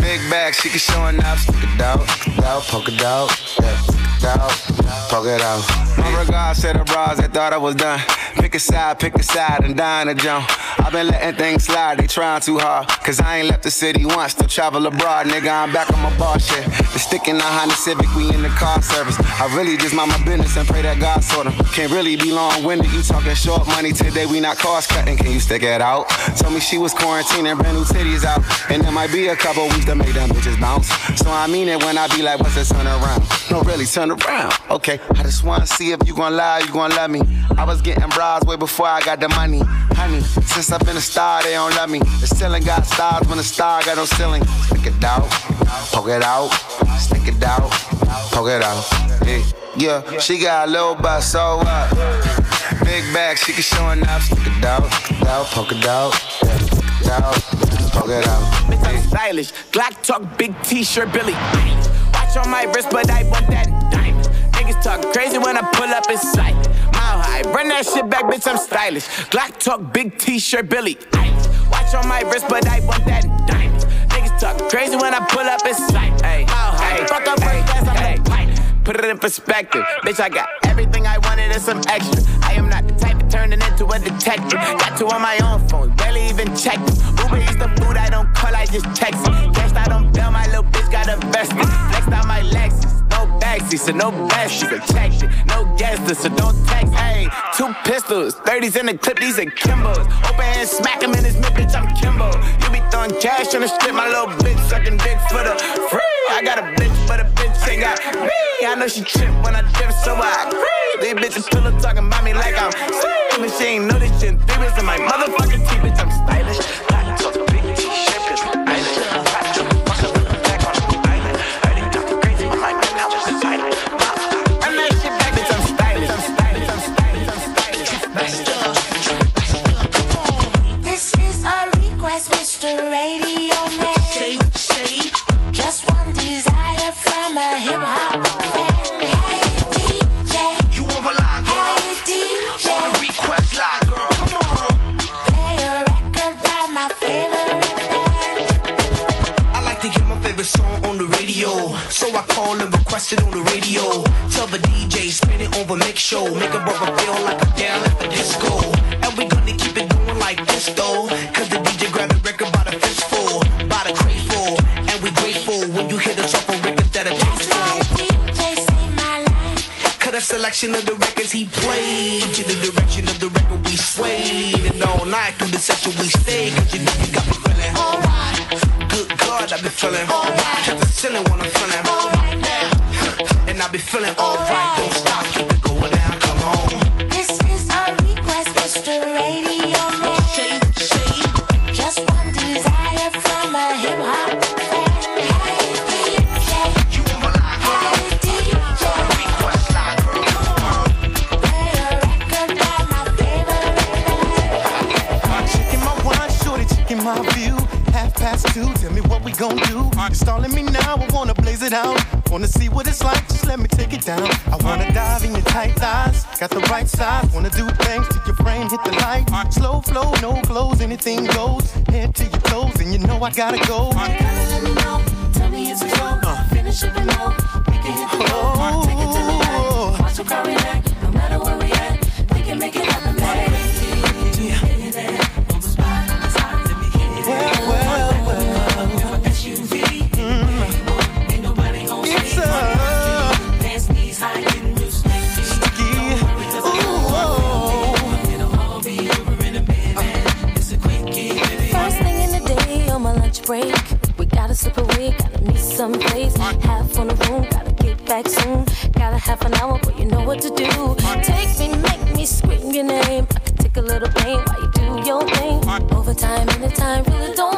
Speaker 41: Big back, she can showing up. Stick it out, stick it out, poke it out, stick it out, poke it out. My regards to the bras that thought I was done. Pick a side, pick a side, and die in a jump. I've been letting things slide, they trying too hard. Cause I ain't left the city once, still travel abroad. Nigga, I'm back on my bar shit. The stick in the Honda Civic, we in the car service. I really just mind my business and pray that God sort 'em. Can't really be long winded, you talking short money today, we not cost cutting. Can you stick it out? Told me she was quarantining, brand new titties out. And there might be a couple weeks to make them bitches bounce. So I mean it when I be like, what's this turn around? No, really, turn around. Okay, I just wanna see if you gon' lie, you gon' love me. I was getting bras way before I got the money. Honey, since I've been a star, they don't love me. The ceiling got stars when the star got no ceiling. Stick it out, poke it out, stick it out, poke it out. Yeah, yeah. she got a little butt, so what? Big bag, she can showing up. Stick it out, stick it out, poke it out, stick it out, poke it out.
Speaker 47: Bitch, I'm stylish. Glock talk, big t-shirt, Billy. Watch on my wrist, but I want that. Talk crazy when I pull up in sight. Mile high, run that shit back, bitch, I'm stylish. Glock talk, big t-shirt, Billy. Watch on my wrist, but I want that diamond. Niggas talk crazy when I pull up in sight. Mile high, fuck up first class, I'm. Put it in perspective, bitch. I got everything I wanted and some extra. I am not the type of turning into a detective. Got two on my own phone, barely even check them. Uber is the food I don't call, I just text it. Cashed out on bail, my little bitch got invested. Flexed out my Lexus, no backseat, so no. She protected, no gas, so don't text. Hey, two pistols, 30s in the clip, these are Kimbos. Open hand, smack him in his mid, bitch, I'm Kimbo. You be throwing cash on the strip, my little bitch sucking dick for the free. I got a bitch, but a bitch ain't got me. I know she trip when I dip, so I agree. These bitches pillow talking about me like I'm slim. And she ain't know this shit. Three in my motherfucking teeth, bitch, I'm stylish. Mr. Radio Man. Just one desire from a hip
Speaker 10: hop fan. Hey DJ, you want my? Hey DJ, want request line, girl? Come on. Play a record by my favorite band. I like
Speaker 47: to hear my favorite song on the radio, so I call and request it on the radio.
Speaker 10: Tell the DJ, spin it over, make show, make a brother feel like a down.
Speaker 48: Selection of the records he played. To the direction of the record we swayed. And all night through the session we stayed. Cause you know you got me feeling alright. Good God, I be feeling alright. Cut the ceiling when I'm feeling alright now. And I be feeling alright. Don't
Speaker 21: Wanna it out. Wanna see what it's like, just let me take it down. I wanna dive in your tight thighs, got the right size. Wanna do things to your frame, hit the light. Slow flow, no clothes, anything goes. Head to your toes, and you know I gotta go.
Speaker 33: Let me know. Tell me it's a go. Finish it below. We can hit the road. Take it to the back. Watch the car react. No matter where we at, we can make it happen, baby. Break, we gotta slip away, gotta meet someplace. Half on the room, gotta get back soon. Got a half an hour, but you know what to do. Take me, make me scream your name. I can take a little pain while you do your thing. Overtime, anytime, really don't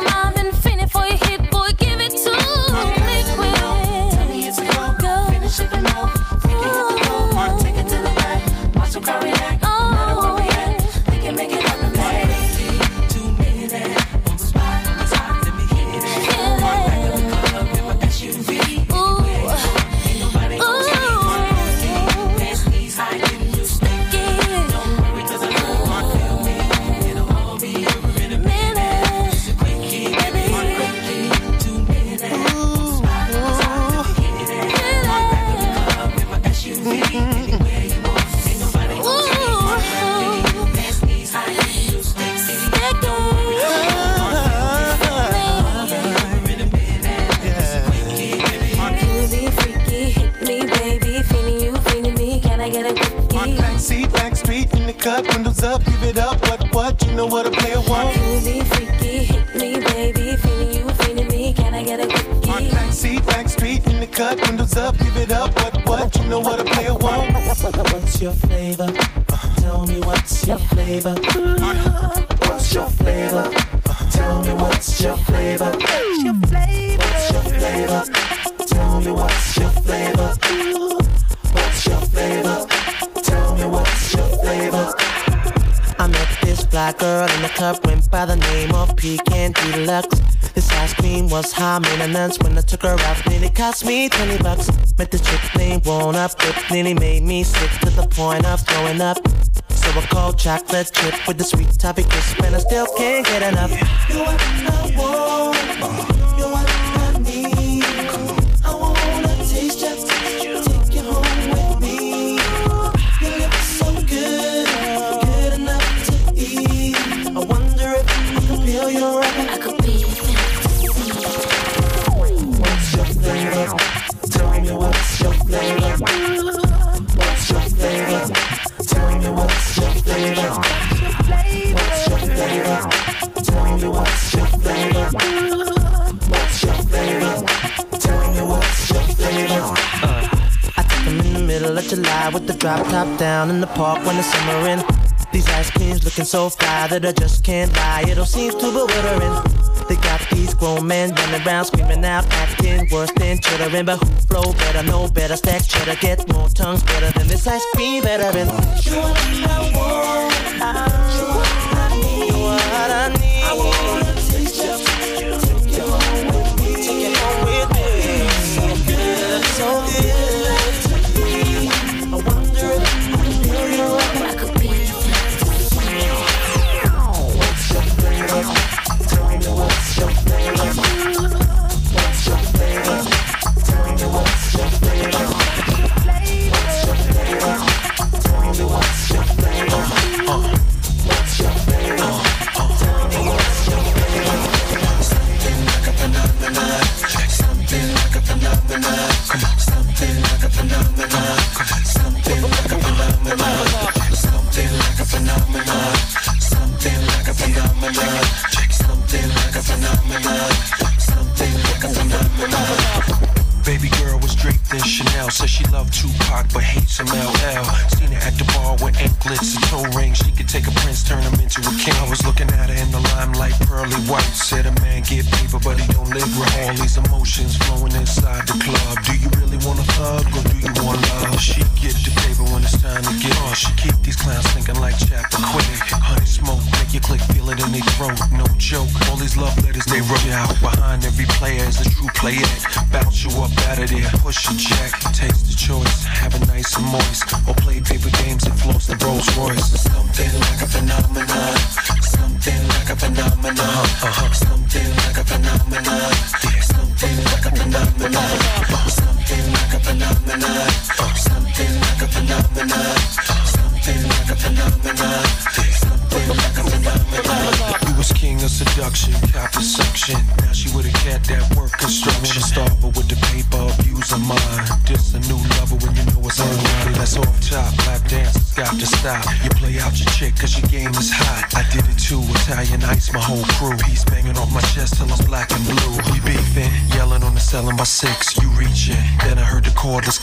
Speaker 49: maintenance when I took her out. Nearly cost me 20 bucks. Met the chick named One Up, it nearly made me sick to the point of throwing up. So I called chocolate chip with the sweet toffee crisp, and I still can't get enough.
Speaker 50: You're what I want. With
Speaker 49: the drop top down in the park when the summer in. These ice creams looking so fly that I just can't lie. It all seems too bewildering. They got these grown men running around screaming out, acting worse than chittering. But who flow better, know better, stack cheddar, get more tongues better than this ice cream veteran.
Speaker 50: You I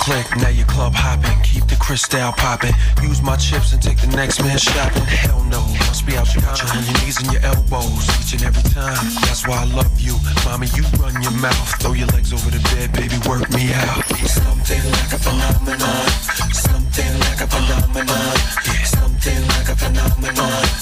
Speaker 51: click. Now you club hopping, keep the crystal popping. Use my chips and take the next man shopping. Hell no, must be out your mind. On your knees and your elbows, each and every time. That's why I love you, mommy. You run your mouth, throw your legs over the bed, baby. Work me out.
Speaker 47: Something like a phenomenon. Something like a phenomenon. Something like a phenomenon.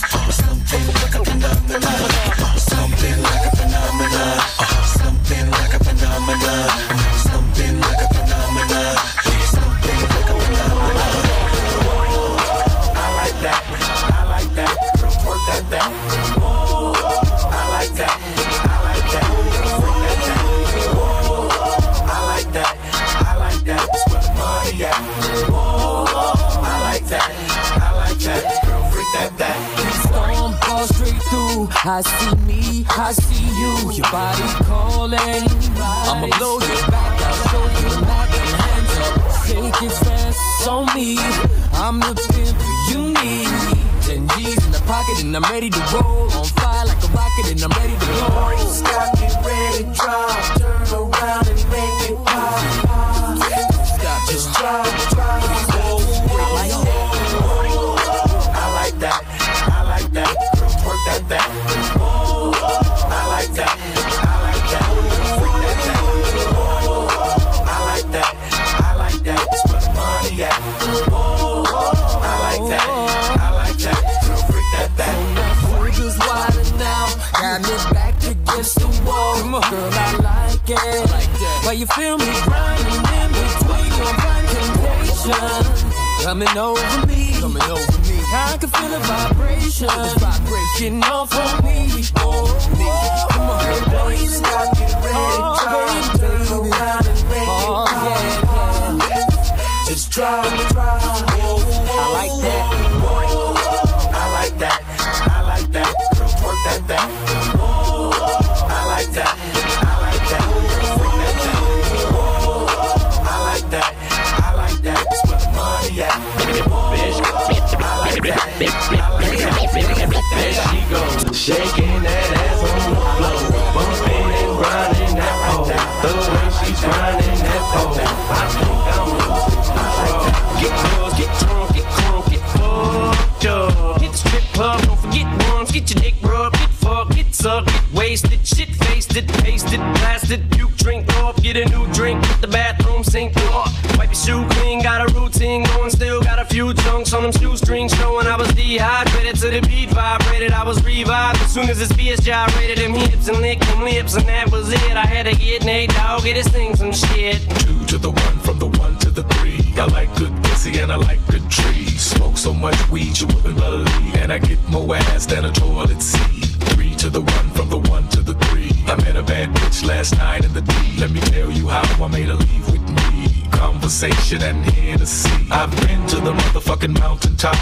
Speaker 52: Wasted, shit faced pasted, blasted, puke, drink up, get a new drink, hit the bathroom sink, up. Wipe your shoe clean, got a routine going, still got a few chunks on them shoestrings showing I was dehydrated to the beat vibrated. I was revived as soon as this BS gyrated them hips and licked them lips, and that was it. I had to get Nate Dogg, get his thing some shit.
Speaker 53: Two to the one, from the one to the three. I like good pussy and I like good trees. Smoke so much weed you wouldn't believe, and I get more ass than a toilet seat. To the one, from the one to the three. I met a bad bitch last night in the D. Let me tell you how I made her leave with me. Conversation and Hennessy. I've been to the motherfucking mountaintop.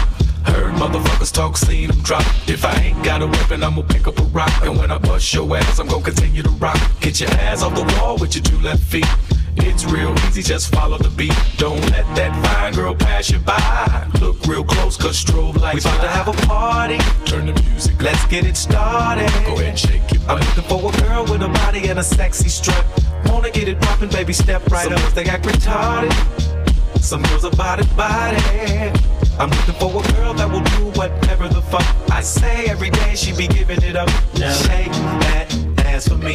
Speaker 53: Heard motherfuckers talk, seen them drop. If I ain't got a weapon, I'ma pick up a rock. And when I bust your ass, I'm gonna continue to rock. Get your ass off the wall with your two left feet. It's real easy, just follow the beat. Don't let that fine girl pass you by. Look real close, cause strobe lights. We about to have a party. Turn the music, let's get it started. Go ahead and shake it. I'm looking for a girl with a body and a sexy strut. Wanna get it poppin', baby, step right up. They act retarded.
Speaker 24: Some girls are body body. I'm looking for a girl that will do whatever the fuck I say every day. She be giving it up. Shake that ass for me.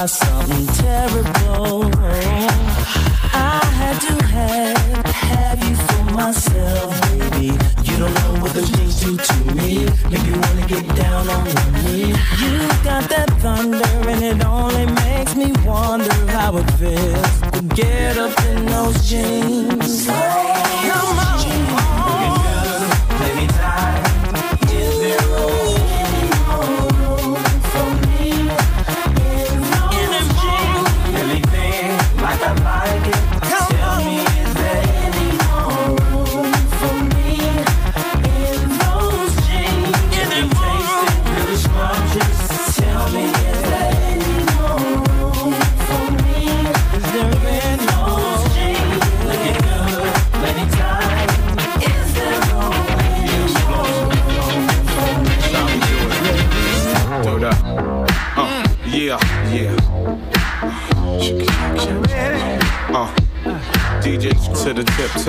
Speaker 47: wanna something terrible. I had to have, have you for myself, baby. You don't know what those jeans do to me. Make you wanna get down on one knee. You got that thunder, and it only makes me wonder how it feels to get up in those jeans.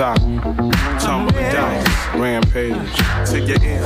Speaker 54: Top. Tumble the dice. Rampage. To your ear.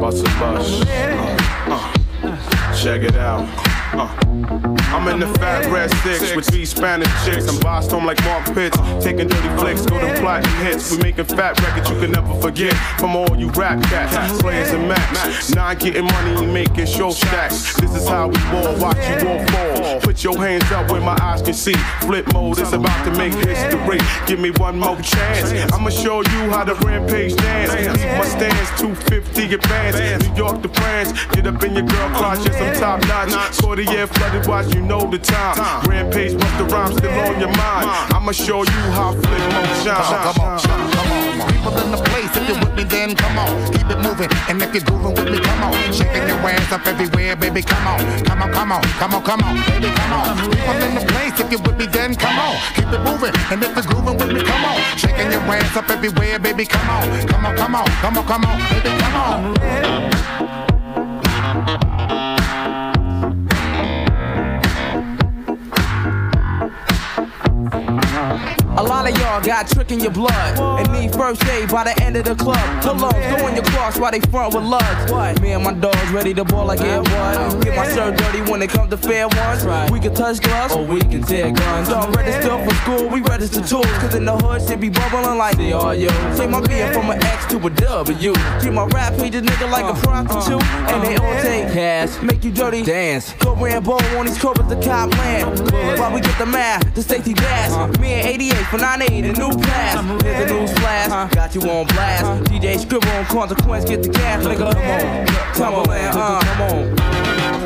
Speaker 54: Bust a bus. Uh, uh, check it out. Uh, I'm in the fat red six with these Spanish chicks. I'm bossed home like Mark Pitts, taking dirty flicks, go to platinum hits. We making fat records you can never forget from all you rap cats, players and max. Not getting money, and making show stacks. This is how we ball, watch you all fall. Put your hands up where my eyes can see. Flip mode, it's about to make history. Give me one more chance. I'ma show you how to rampage dance. Leave my stands 250 advance. New York to France, get up in your girl crotch, yes I'm top notch. Cartier flooded watch, you know the time. Rampage, bust the rhyme still on your mind. I'ma show you how flip mode shine.
Speaker 8: Come on, come on, come on. People in the place, if you're with me, then come on. Keep it moving, and if you're grooving with me, come on. Shaking your ass up everywhere, baby, come on. Come on, come on, come on, come on, baby, come on. People in the place, if you're with me, then come on. Keep it moving, and if you're grooving with me, come on. Shaking your ass up everywhere, baby, come on. Come on, come on, come on, come on, baby, come on.
Speaker 47: Lot of y'all got trick in your blood. And need first aid by the end of the club. Hello, throwing your cross while they front with lugs. What? Me and my dogs ready to ball like yeah, what? Get my shirt dirty when it comes to fair ones. We can touch gloves or we can tear guns. Don't register for school, we register tools. Cause in the hood shit be bubbling like they are you. Say my being from an X to a W. Treat my rap pages nigga like a uh, prostitute. Uh, uh, and they all take cash, make you dirty dance. Go Rambo on these covers the cop land. While we get the math, the safety gas. Me and 88 for 98, a new pass. Here's a news flash, got you on blast. DJ scribble on consequence, get the cash, nigga. Come on, Timbaland, uh, come on.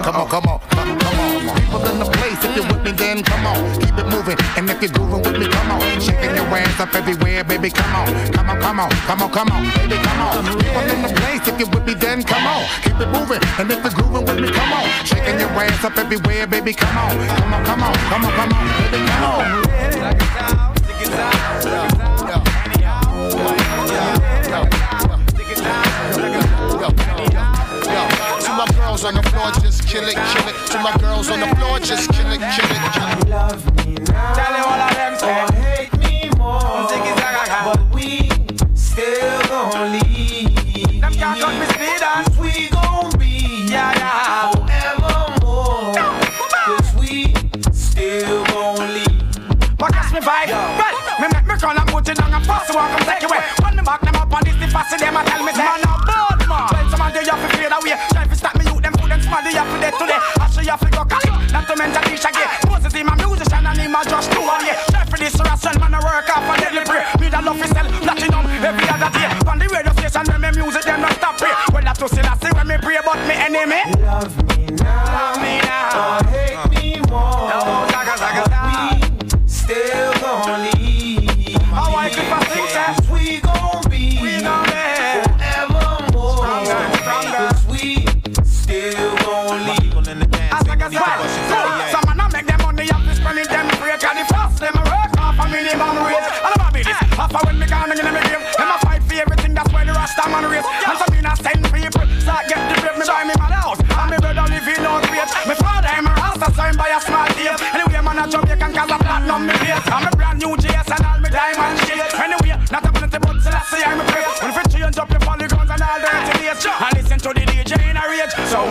Speaker 8: Come on, come on, come, come on. People in the place, if you're with me, then come on. Keep it moving, and if you're grooving with me, come on. Shaking your ass up everywhere, baby, come on. Come on, come on, come on, come on, baby, come on. People in the place, if you're with me, then come on. Keep it moving, and if you're grooving with me, come on. Shaking your ass up everywhere, baby, come on. Come on, come on, come on, come on, baby, come on.
Speaker 55: To my girls on the floor, just kill it, kill it. To my girls on the floor, just kill it, kill it. Kill it.
Speaker 15: Love me now. Tell all of them say, or hate me more. But we still gon' leave. Them we gon' be. Yeah, yeah. We still gon' leave.
Speaker 56: But catch me vibe. Me make me call and put it on and pass walk and take away. Run me back them up on this, the fussy them I tell me, man, I'm bored, man. Well, someone do you have fade away. Which man do you have to today? I show you have to go. Not to mention this again. Moses, my musician and him a just two on you. Jeffrey, this Russell, man, I work off on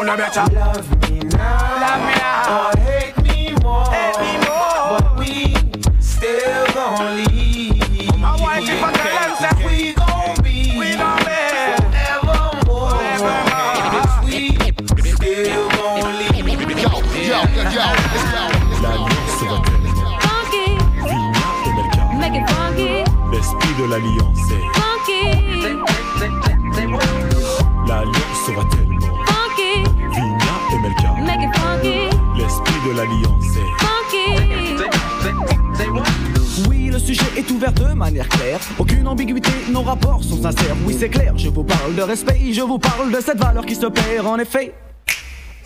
Speaker 56: better.
Speaker 8: Love me now.
Speaker 56: Love me now.
Speaker 8: Or hate
Speaker 57: de
Speaker 53: manière claire. Aucune ambiguïté, nos rapports sont sincères. Oui, c'est clair, je vous parle de respect, je vous parle de cette valeur qui se perd en effet.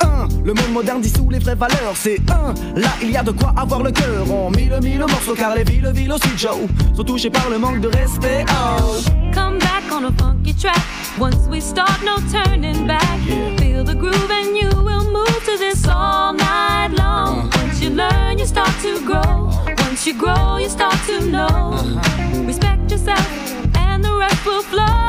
Speaker 53: 1. Le monde moderne dissout les vraies valeurs, c'est 1. Là, il y a de quoi avoir le cœur. On mille, mille morceaux car les villes, villes aussi, Joe, sont touchées par le manque de respect. Oh.
Speaker 33: Come back on a funky track. Once we start, no turning back. Yeah. Feel the groove and you will move to this all night long. Once you learn, you start to grow. As you grow, you start to know. Uh-huh. Respect yourself, and the rest will flow.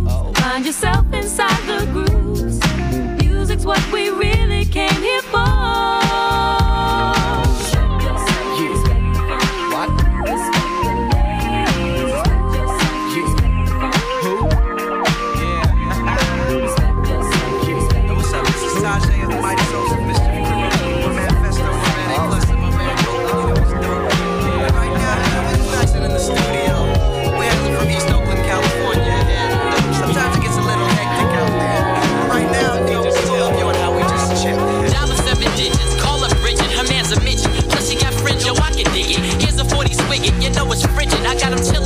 Speaker 33: Find yourself inside the grooves. Music's what we really came here for.
Speaker 15: got him chillin'.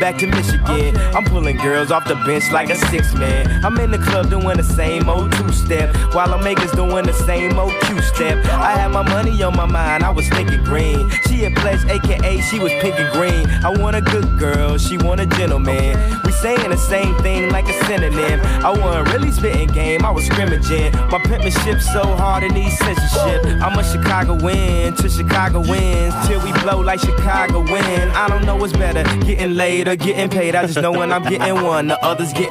Speaker 13: Back to Michigan. I'm pulling girls off the bench like a six man. I'm in the club doing the same old two step, while I'm makers doing the same old Q step. I had my money on my mind, I was thinking green. She a pledge, aka she was pink and green. I want a good girl, she want a gentleman. Saying the same thing like a synonym. I wasn't really spitting game, I was scrimmaging. My penmanship so hard it needs censorship. I'm a Chicago win to Chicago wins till we blow like Chicago win. I don't know what's better, getting laid or getting paid. I just know when I'm getting one, the others get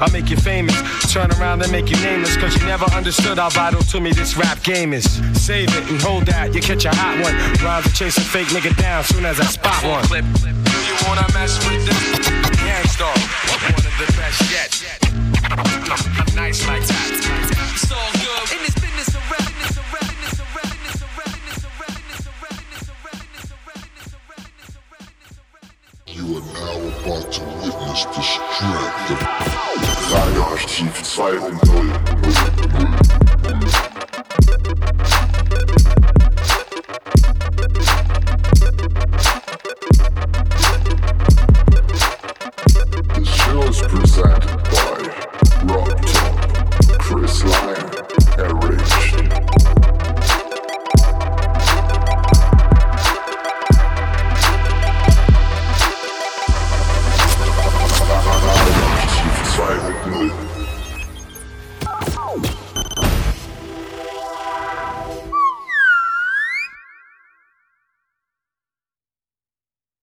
Speaker 11: I'll make you famous. Turn around and make you nameless. Cause you never understood how vital to me this rap game is. Save it and hold that. You catch a hot one. Rhymes chase a fake nigga down soon as I spot one.
Speaker 58: Clip. Do you wanna mess with this? One of the best yet. I'm nice like that.